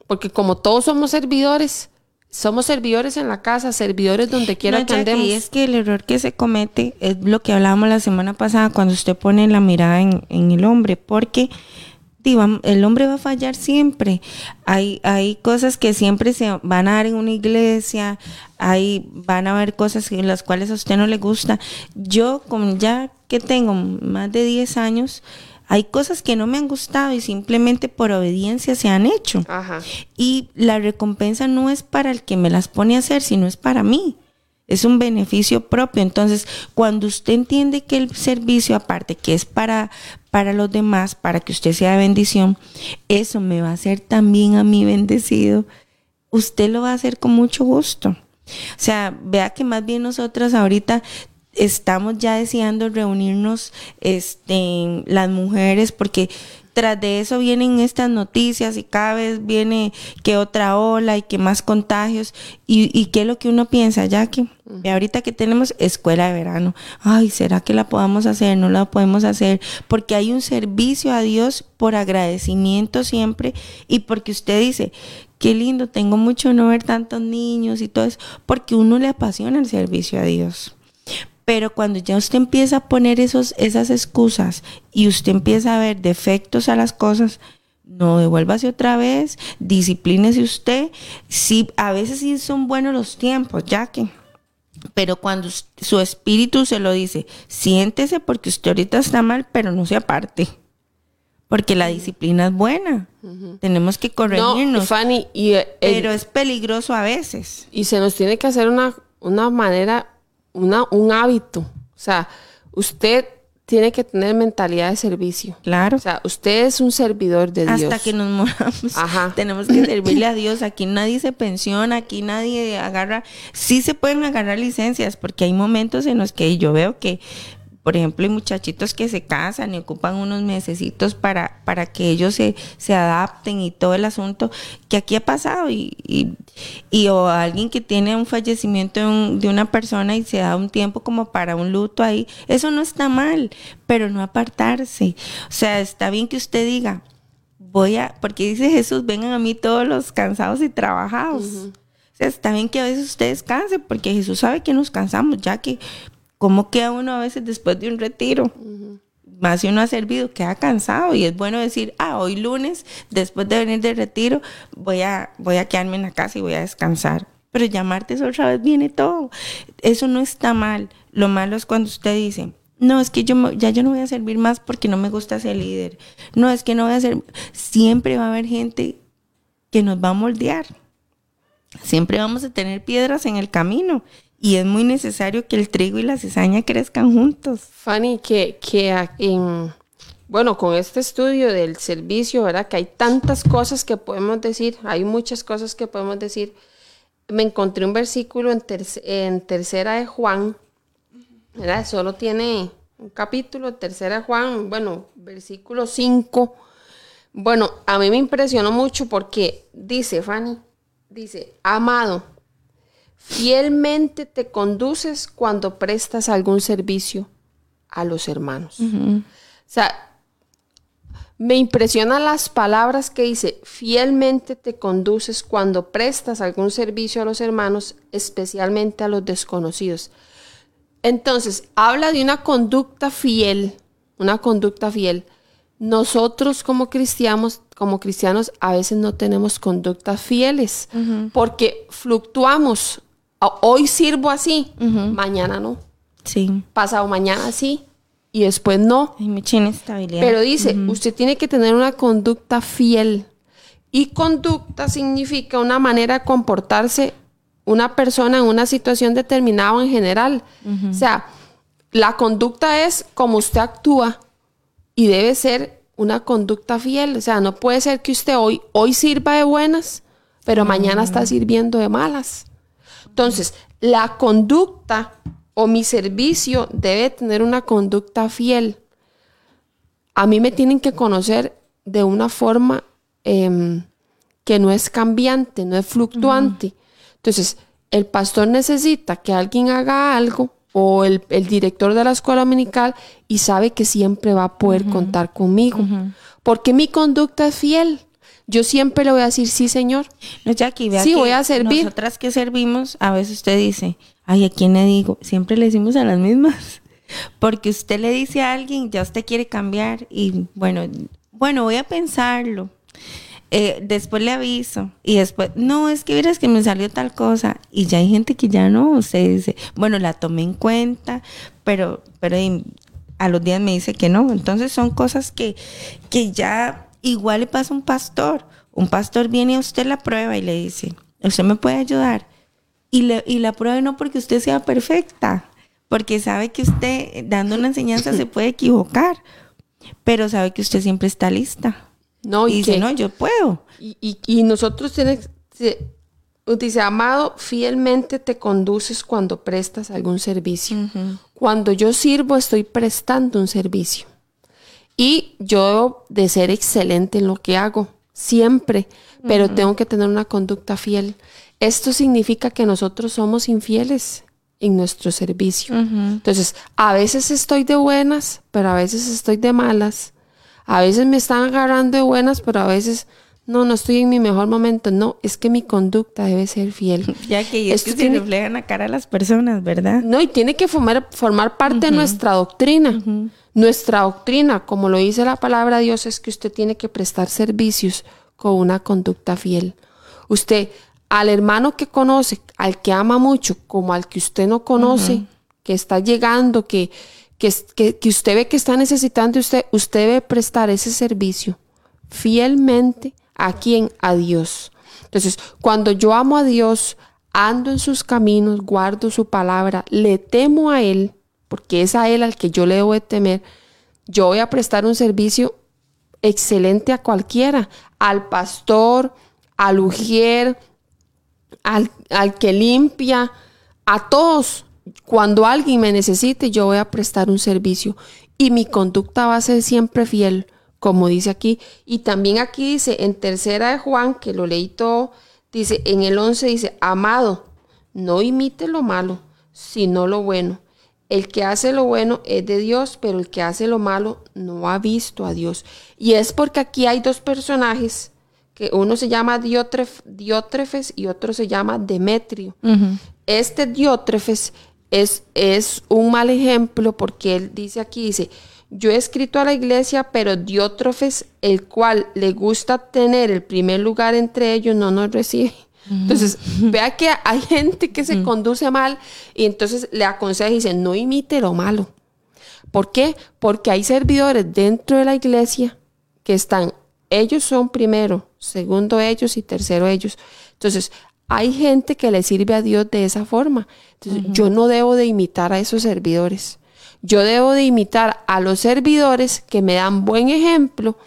Porque como todos somos servidores, somos servidores en la casa, servidores donde quiera No, que andemos. es que el error que se comete es lo que hablábamos la semana pasada cuando usted pone la mirada en, en el hombre, porque el hombre va a fallar siempre. Hay, hay cosas que siempre se van a dar en una iglesia, hay, van a haber cosas en las cuales a usted no le gusta. Yo, como ya que tengo más de 10 años, hay cosas que no me han gustado y simplemente por obediencia se han hecho. Ajá. Y la recompensa no es para el que me las pone a hacer, sino es para mí. Es un beneficio propio. Entonces, cuando usted entiende que el servicio, aparte que es para, para los demás, para que usted sea de bendición, eso me va a hacer también a mí bendecido. Usted lo va a hacer con mucho gusto. O sea, vea que más bien nosotras ahorita estamos ya deseando reunirnos este, las mujeres porque tras de eso vienen estas noticias y cada vez viene que otra ola y que más contagios. ¿Y, y qué es lo que uno piensa, Jackie? Ve ahorita que tenemos escuela de verano. Ay, ¿será que la podamos hacer? No la podemos hacer. Porque hay un servicio a Dios por agradecimiento siempre y porque usted dice, qué lindo, tengo mucho no ver tantos niños y todo eso. Porque uno le apasiona el servicio a Dios. Pero cuando ya usted empieza a poner esos, esas excusas y usted empieza a ver defectos a las cosas, no devuélvase otra vez, disciplínese usted. Sí, a veces sí son buenos los tiempos, ya que. Pero cuando su espíritu se lo dice, siéntese porque usted ahorita está mal, pero no se aparte. Porque la disciplina es buena. Tenemos que No, corregirnos. Fanny, y, eh, el- pero es peligroso a veces. y se nos tiene que hacer una, una manera, una, un hábito. O sea, usted tiene que tener mentalidad de servicio. Claro. O sea, usted es un servidor de Dios. hasta que nos moramos. Ajá. *laughs* Tenemos que servirle a Dios. Aquí nadie se pensiona, aquí nadie agarra. Sí se pueden agarrar licencias, porque hay momentos en los que yo veo que, por ejemplo, hay muchachitos que se casan y ocupan unos mesecitos para, para que ellos se, se adapten y todo el asunto que aquí ha pasado. Y, y, y o alguien que tiene un fallecimiento de, un- de una persona y se da un tiempo como para un luto ahí. Eso no está mal, pero no apartarse. O sea, está bien que usted diga, voy a, porque dice Jesús, vengan a mí todos los cansados y trabajados. O sea, está bien que a veces usted descanse, porque Jesús sabe que nos cansamos, ya que cómo queda uno a veces después de un retiro. Más si uno ha servido, queda cansado y es bueno decir, ah, hoy lunes, después de venir de retiro, voy a, voy a quedarme en la casa y voy a descansar. Pero ya martes otra vez viene todo. Eso no está mal. Lo malo es cuando usted dice, no, es que yo me- ya yo no voy a servir más porque no me gusta ser líder. No, es que no voy a ser. Siempre va a haber gente que nos va a moldear. Siempre vamos a tener piedras en el camino. Y es muy necesario que el trigo y la cizaña crezcan juntos. Fanny, que, que en- bueno, con este estudio del servicio, ¿verdad? Que hay tantas cosas que podemos decir, hay muchas cosas que podemos decir. Me encontré un versículo en, en tercera de Juan, ¿verdad? Solo tiene un capítulo, tercera de Juan, bueno, versículo 5. Bueno, a mí me impresionó mucho porque dice, Fanny, dice, amado, fielmente te conduces cuando prestas algún servicio a los hermanos. O sea, me impresionan las palabras que dice, fielmente te conduces cuando prestas algún servicio a los hermanos, especialmente a los desconocidos. Entonces, habla de una conducta fiel, una conducta fiel. Nosotros como cristianos, como cristianos, a veces no tenemos conductas fieles porque fluctuamos. O- Hoy sirvo así, mañana no. Sí. Pasado mañana sí y después no. Hay mucha inestabilidad. Pero dice, usted tiene que tener una conducta fiel. Y conducta significa una manera de comportarse una persona en una situación determinada o en general. O sea, la conducta es como usted actúa y debe ser una conducta fiel. O sea, no puede ser que usted hoy, hoy sirva de buenas, pero mañana está sirviendo de malas. Entonces, la conducta o mi servicio debe tener una conducta fiel. a mí me tienen que conocer de una forma em, que no es cambiante, no es fluctuante. Entonces, el pastor necesita que alguien haga algo o el, director de la escuela dominical y sabe que siempre va a poder contar conmigo. Porque mi conducta es fiel. Yo siempre le voy a decir, sí, señor. No, Jackie, vea sí, voy a servir. Nosotras que servimos, a veces usted dice, ay, ¿a quién le digo? Siempre le decimos a las mismas. *laughs* Porque usted le dice a alguien, ya usted quiere cambiar y bueno, bueno, voy a pensarlo. Eh, después le aviso y después, no, es que verás que me salió tal cosa y ya hay gente que ya no, usted dice, bueno, la tomé en cuenta, pero, pero a los días me dice que no. Entonces son cosas que, que ya igual le pasa a un pastor. Un pastor viene a usted la prueba y le dice, usted me puede ayudar. Y, le, y la prueba no porque usted sea perfecta, porque sabe que usted dando una enseñanza se puede equivocar, pero sabe que usted siempre está lista. No, y, dice, no, yo puedo. Y, nosotros tenemos, dice, amado, fielmente te conduces cuando prestas algún servicio. Cuando yo sirvo, estoy prestando un servicio. Y yo de ser excelente en lo que hago, siempre, pero tengo que tener una conducta fiel. Esto significa que nosotros somos infieles en nuestro servicio. Entonces, a veces estoy de buenas, pero a veces estoy de malas. A veces me están agarrando de buenas, pero a veces no, no estoy en mi mejor momento. No, es que mi conducta debe ser fiel. *laughs* Ya que es que se refleja en la cara a las personas, ¿verdad? No, y tiene que formar, formar parte de nuestra doctrina. Nuestra doctrina, como lo dice la palabra de Dios, es que usted tiene que prestar servicios con una conducta fiel. Usted al hermano que conoce, al que ama mucho, como al que usted no conoce, que está llegando, que, que, que, usted ve que está necesitando, usted, usted debe prestar ese servicio fielmente a quien, a Dios. Entonces, cuando yo amo a Dios, ando en sus caminos, guardo su palabra, le temo a Él, porque es a Él al que yo le debo de temer, yo voy a prestar un servicio excelente a cualquiera, al pastor, al ujier, al, que limpia, a todos. Cuando alguien me necesite, yo voy a prestar un servicio y mi conducta va a ser siempre fiel, como dice aquí. Y también aquí dice, en tercera de Juan, que lo leí todo, dice, en el 11 dice, amado, no imite lo malo, sino lo bueno. El que hace lo bueno es de Dios, pero el que hace lo malo no ha visto a Dios. Y es porque aquí hay dos personajes que uno se llama Diótrefes y otro se llama Demetrio. Este Diótrefes es, es un mal ejemplo porque él dice aquí, dice, yo he escrito a la iglesia, pero Diótrefes, el cual le gusta tener el primer lugar entre ellos, no nos recibe. Entonces, vea que hay gente que se conduce mal y entonces le aconseja y dice, no imite lo malo. ¿Por qué? Porque hay servidores dentro de la iglesia que están ellos son primero, segundo ellos y tercero ellos. Entonces, hay gente que le sirve a Dios de esa forma. Entonces, yo no debo de imitar a esos servidores. Yo debo de imitar a los servidores que me dan buen ejemplo,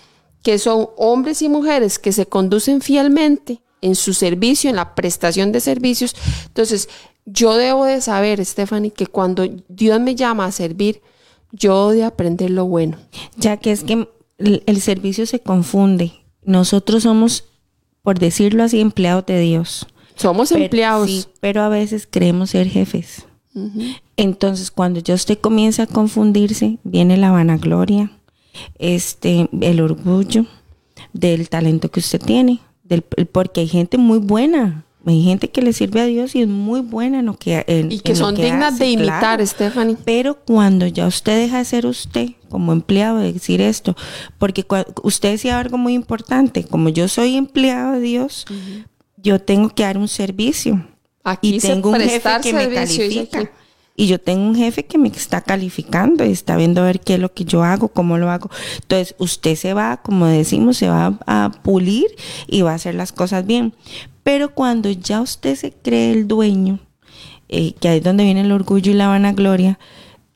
que son hombres y mujeres que se conducen fielmente en su servicio, en la prestación de servicios. Entonces, yo debo de saber, Stephanie, que cuando Dios me llama a servir, yo debo de aprender lo bueno. Ya que es que el, servicio se confunde. Nosotros somos, por decirlo así, empleados de Dios. Somos empleados. Sí, pero a veces creemos ser jefes. Entonces, cuando ya usted comienza a confundirse, viene la vanagloria, este, el orgullo del talento que usted tiene, del, porque hay gente muy buena, hay gente que le sirve a Dios y es muy buena en lo que Y que son dignas de imitar, Stephanie. Pero cuando ya usted deja de ser usted como empleado, de decir esto, porque usted decía algo muy importante, como yo soy empleado de Dios, yo tengo que dar un servicio. Aquí y tengo un jefe que me califica. Y yo tengo un jefe que me está calificando y está viendo a ver qué es lo que yo hago, cómo lo hago. Entonces, usted se va, como decimos, se va a pulir y va a hacer las cosas bien. Pero cuando ya usted se cree el dueño, eh, que ahí es donde viene el orgullo y la vanagloria,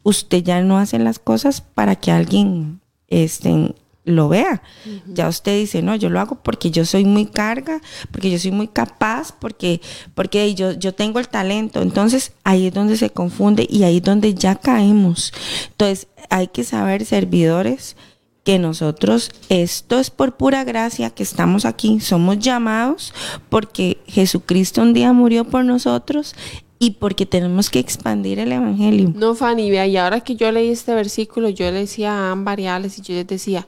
usted ya no hace las cosas para que alguien este, lo vea. Ya usted dice, no, yo lo hago porque yo soy muy carga, porque yo soy muy capaz, porque, porque yo, yo tengo el talento. Entonces ahí es donde se confunde y ahí es donde ya caemos. Entonces hay que saber, servidores, que nosotros, esto es por pura gracia que estamos aquí, somos llamados porque Jesucristo un día murió por nosotros y porque tenemos que expandir el evangelio. No, Fanny, vea, y ahora que yo leí este versículo, yo le decía a Ámbar y Alex y yo les decía,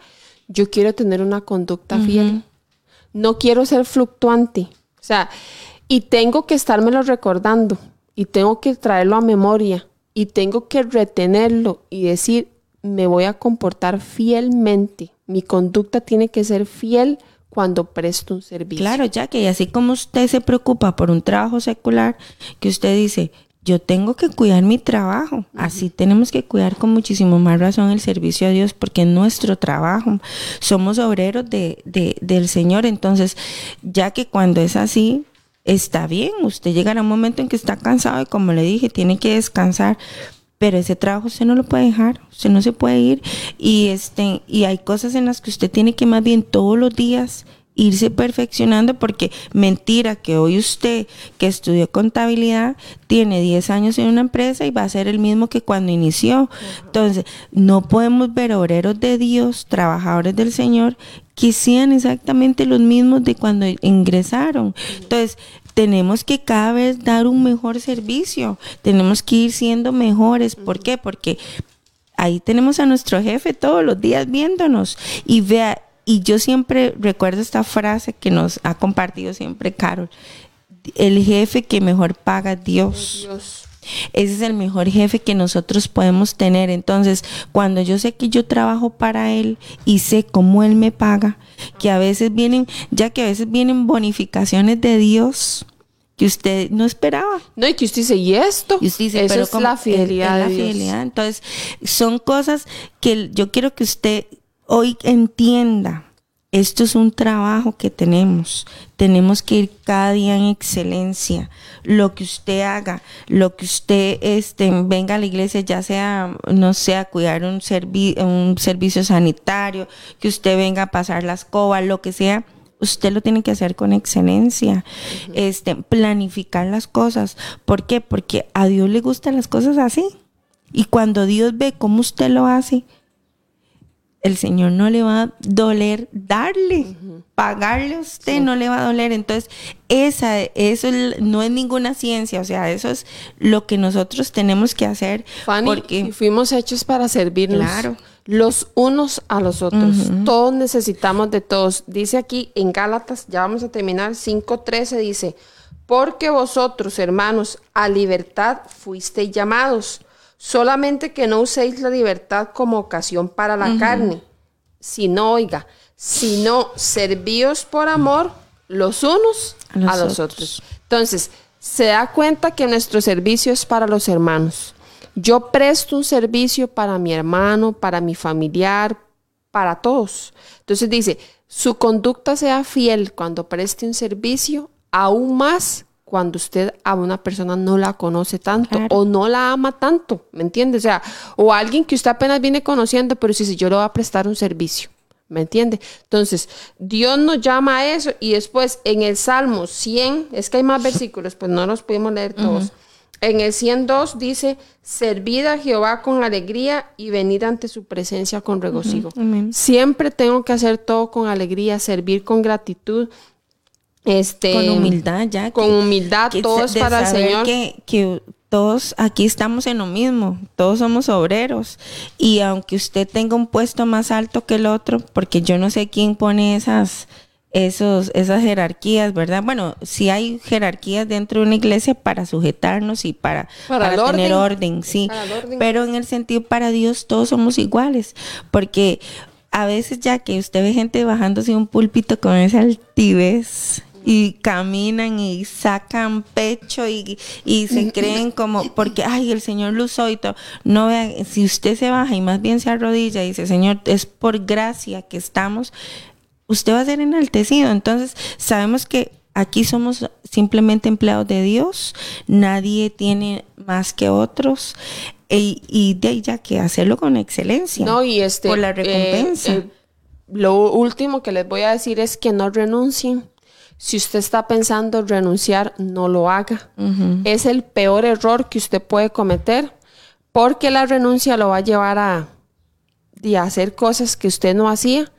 yo quiero tener una conducta fiel. No quiero ser fluctuante. O sea, y tengo que estármelo recordando y tengo que traerlo a memoria y tengo que retenerlo y decir, me voy a comportar fielmente. Mi conducta tiene que ser fiel cuando presto un servicio. Claro, ya que y así como usted se preocupa por un trabajo secular, que usted dice, yo tengo que cuidar mi trabajo. Así tenemos que cuidar con muchísimo más razón el servicio a Dios porque es nuestro trabajo. Somos obreros de, de, del Señor. Entonces, ya que cuando es así, está bien. Usted llegará a un momento en que está cansado y como le dije, tiene que descansar. Pero ese trabajo usted no lo puede dejar, usted no se puede ir. Y, este, y hay cosas en las que usted tiene que más bien todos los días irse perfeccionando porque mentira que hoy usted que estudió contabilidad tiene 10 años en una empresa y va a ser el mismo que cuando inició. Entonces, no podemos ver obreros de Dios, trabajadores del Señor, que sean exactamente los mismos de cuando ingresaron. Entonces, tenemos que cada vez dar un mejor servicio, tenemos que ir siendo mejores. ¿Por qué? Porque ahí tenemos a nuestro jefe todos los días viéndonos y vea, y yo siempre recuerdo esta frase que nos ha compartido siempre Carol, el jefe que mejor paga Dios. Dios. Ese es el mejor jefe que nosotros podemos tener. Entonces, cuando yo sé que yo trabajo para él y sé cómo él me paga, que a veces vienen, ya que a veces vienen bonificaciones de Dios que usted no esperaba. No, y que usted dice, ¿y esto? Y usted dice, Eso es la fidelidad. la fidelidad. Entonces, son cosas que yo quiero que usted hoy entienda. Esto es un trabajo que tenemos. Tenemos que ir cada día en excelencia. Lo que usted haga, lo que usted este, venga a la iglesia, ya sea, no sea cuidar un, un servicio sanitario, que usted venga a pasar la escoba, lo que sea, usted lo tiene que hacer con excelencia. Este, planificar las cosas. ¿Por qué? Porque a Dios le gustan las cosas así. Y cuando Dios ve cómo usted lo hace, el Señor no le va a doler darle, pagarle a usted no le va a doler. Entonces, esa, eso no es ninguna ciencia, o sea, eso es lo que nosotros tenemos que hacer. porque fuimos hechos para servirnos. Los unos a los otros. Todos necesitamos de todos. Dice aquí en Gálatas, ya vamos a terminar, 5.13 dice, porque vosotros, hermanos, a libertad fuisteis llamados Solamente que no uséis la libertad como ocasión para la carne, sino, oiga, sino servíos por amor los unos a los, otros. Entonces, se da cuenta que nuestro servicio es para los hermanos. Yo presto un servicio para mi hermano, para mi familiar, para todos. Entonces dice, su conducta sea fiel cuando preste un servicio, aún más cuando usted a una persona no la conoce tanto o no la ama tanto, ¿me entiende? O sea, o alguien que usted apenas viene conociendo, pero si yo le voy a prestar un servicio, ¿me entiende? Entonces, Dios nos llama a eso y después en el Salmo 100, es que hay más versículos, pues no los pudimos leer todos. En el 102 dice, servid a Jehová con alegría y venid ante su presencia con regocijo. Siempre tengo que hacer todo con alegría, servir con gratitud, este, con humildad, ya. Con humildad, todos para el Señor. Que, que todos aquí estamos en lo mismo, todos somos obreros. Y aunque usted tenga un puesto más alto que el otro, porque yo no sé quién pone esas, esos, esas jerarquías, ¿verdad? Bueno, sí hay jerarquías dentro de una iglesia para sujetarnos y para, para, tener orden, sí. Pero en el sentido para Dios todos somos iguales, porque a veces ya que usted ve gente bajándose un púlpito con esa altivez y caminan y sacan pecho y, se creen como, porque, ay, el Señor lo usó y todo. No vean, si usted se baja y más bien se arrodilla y dice, Señor, es por gracia que estamos, usted va a ser enaltecido. Entonces, sabemos que aquí somos simplemente empleados de Dios, nadie tiene más que otros. E, y de ya que hacerlo con excelencia. No, y este. Por la recompensa. Eh, lo último que les voy a decir es que no renuncien si usted está pensando renunciar, no lo haga. Es el peor error que usted puede cometer porque la renuncia lo va a llevar a hacer cosas que usted no hacía,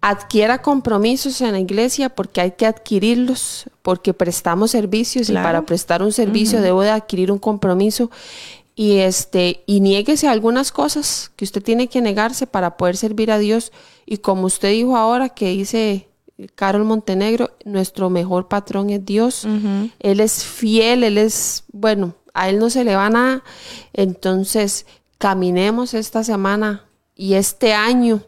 adquiera compromisos en la iglesia porque hay que adquirirlos, porque prestamos servicios y para prestar un servicio debo de adquirir un compromiso. Y este y niéguese algunas cosas que usted tiene que negarse para poder servir a Dios. Y como usted dijo ahora que dice Carol Montenegro, nuestro mejor patrón es Dios. Él es fiel, él es, bueno, a él no se le va nada. Entonces, caminemos esta semana y este año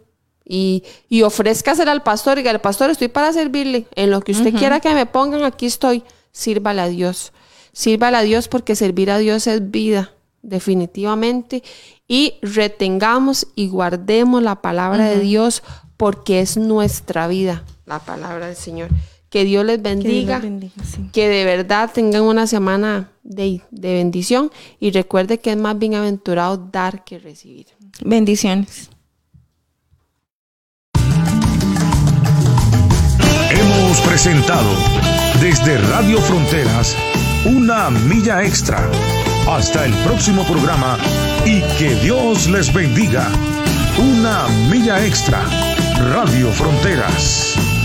y, y ofrézcasela al pastor y al pastor estoy para servirle. En lo que usted quiera que me pongan, aquí estoy. Sírvale a Dios. Sírvale a Dios porque servir a Dios es vida, definitivamente. Y retengamos y guardemos la palabra de Dios porque es nuestra vida, la palabra del Señor. Que Dios les bendiga, que, de verdad tengan una semana de, de bendición y recuerde que es más bienaventurado dar que recibir. Bendiciones. Hemos presentado desde Radio Fronteras una milla extra. Hasta el próximo programa y que Dios les bendiga. Una milla extra. Radio Fronteras.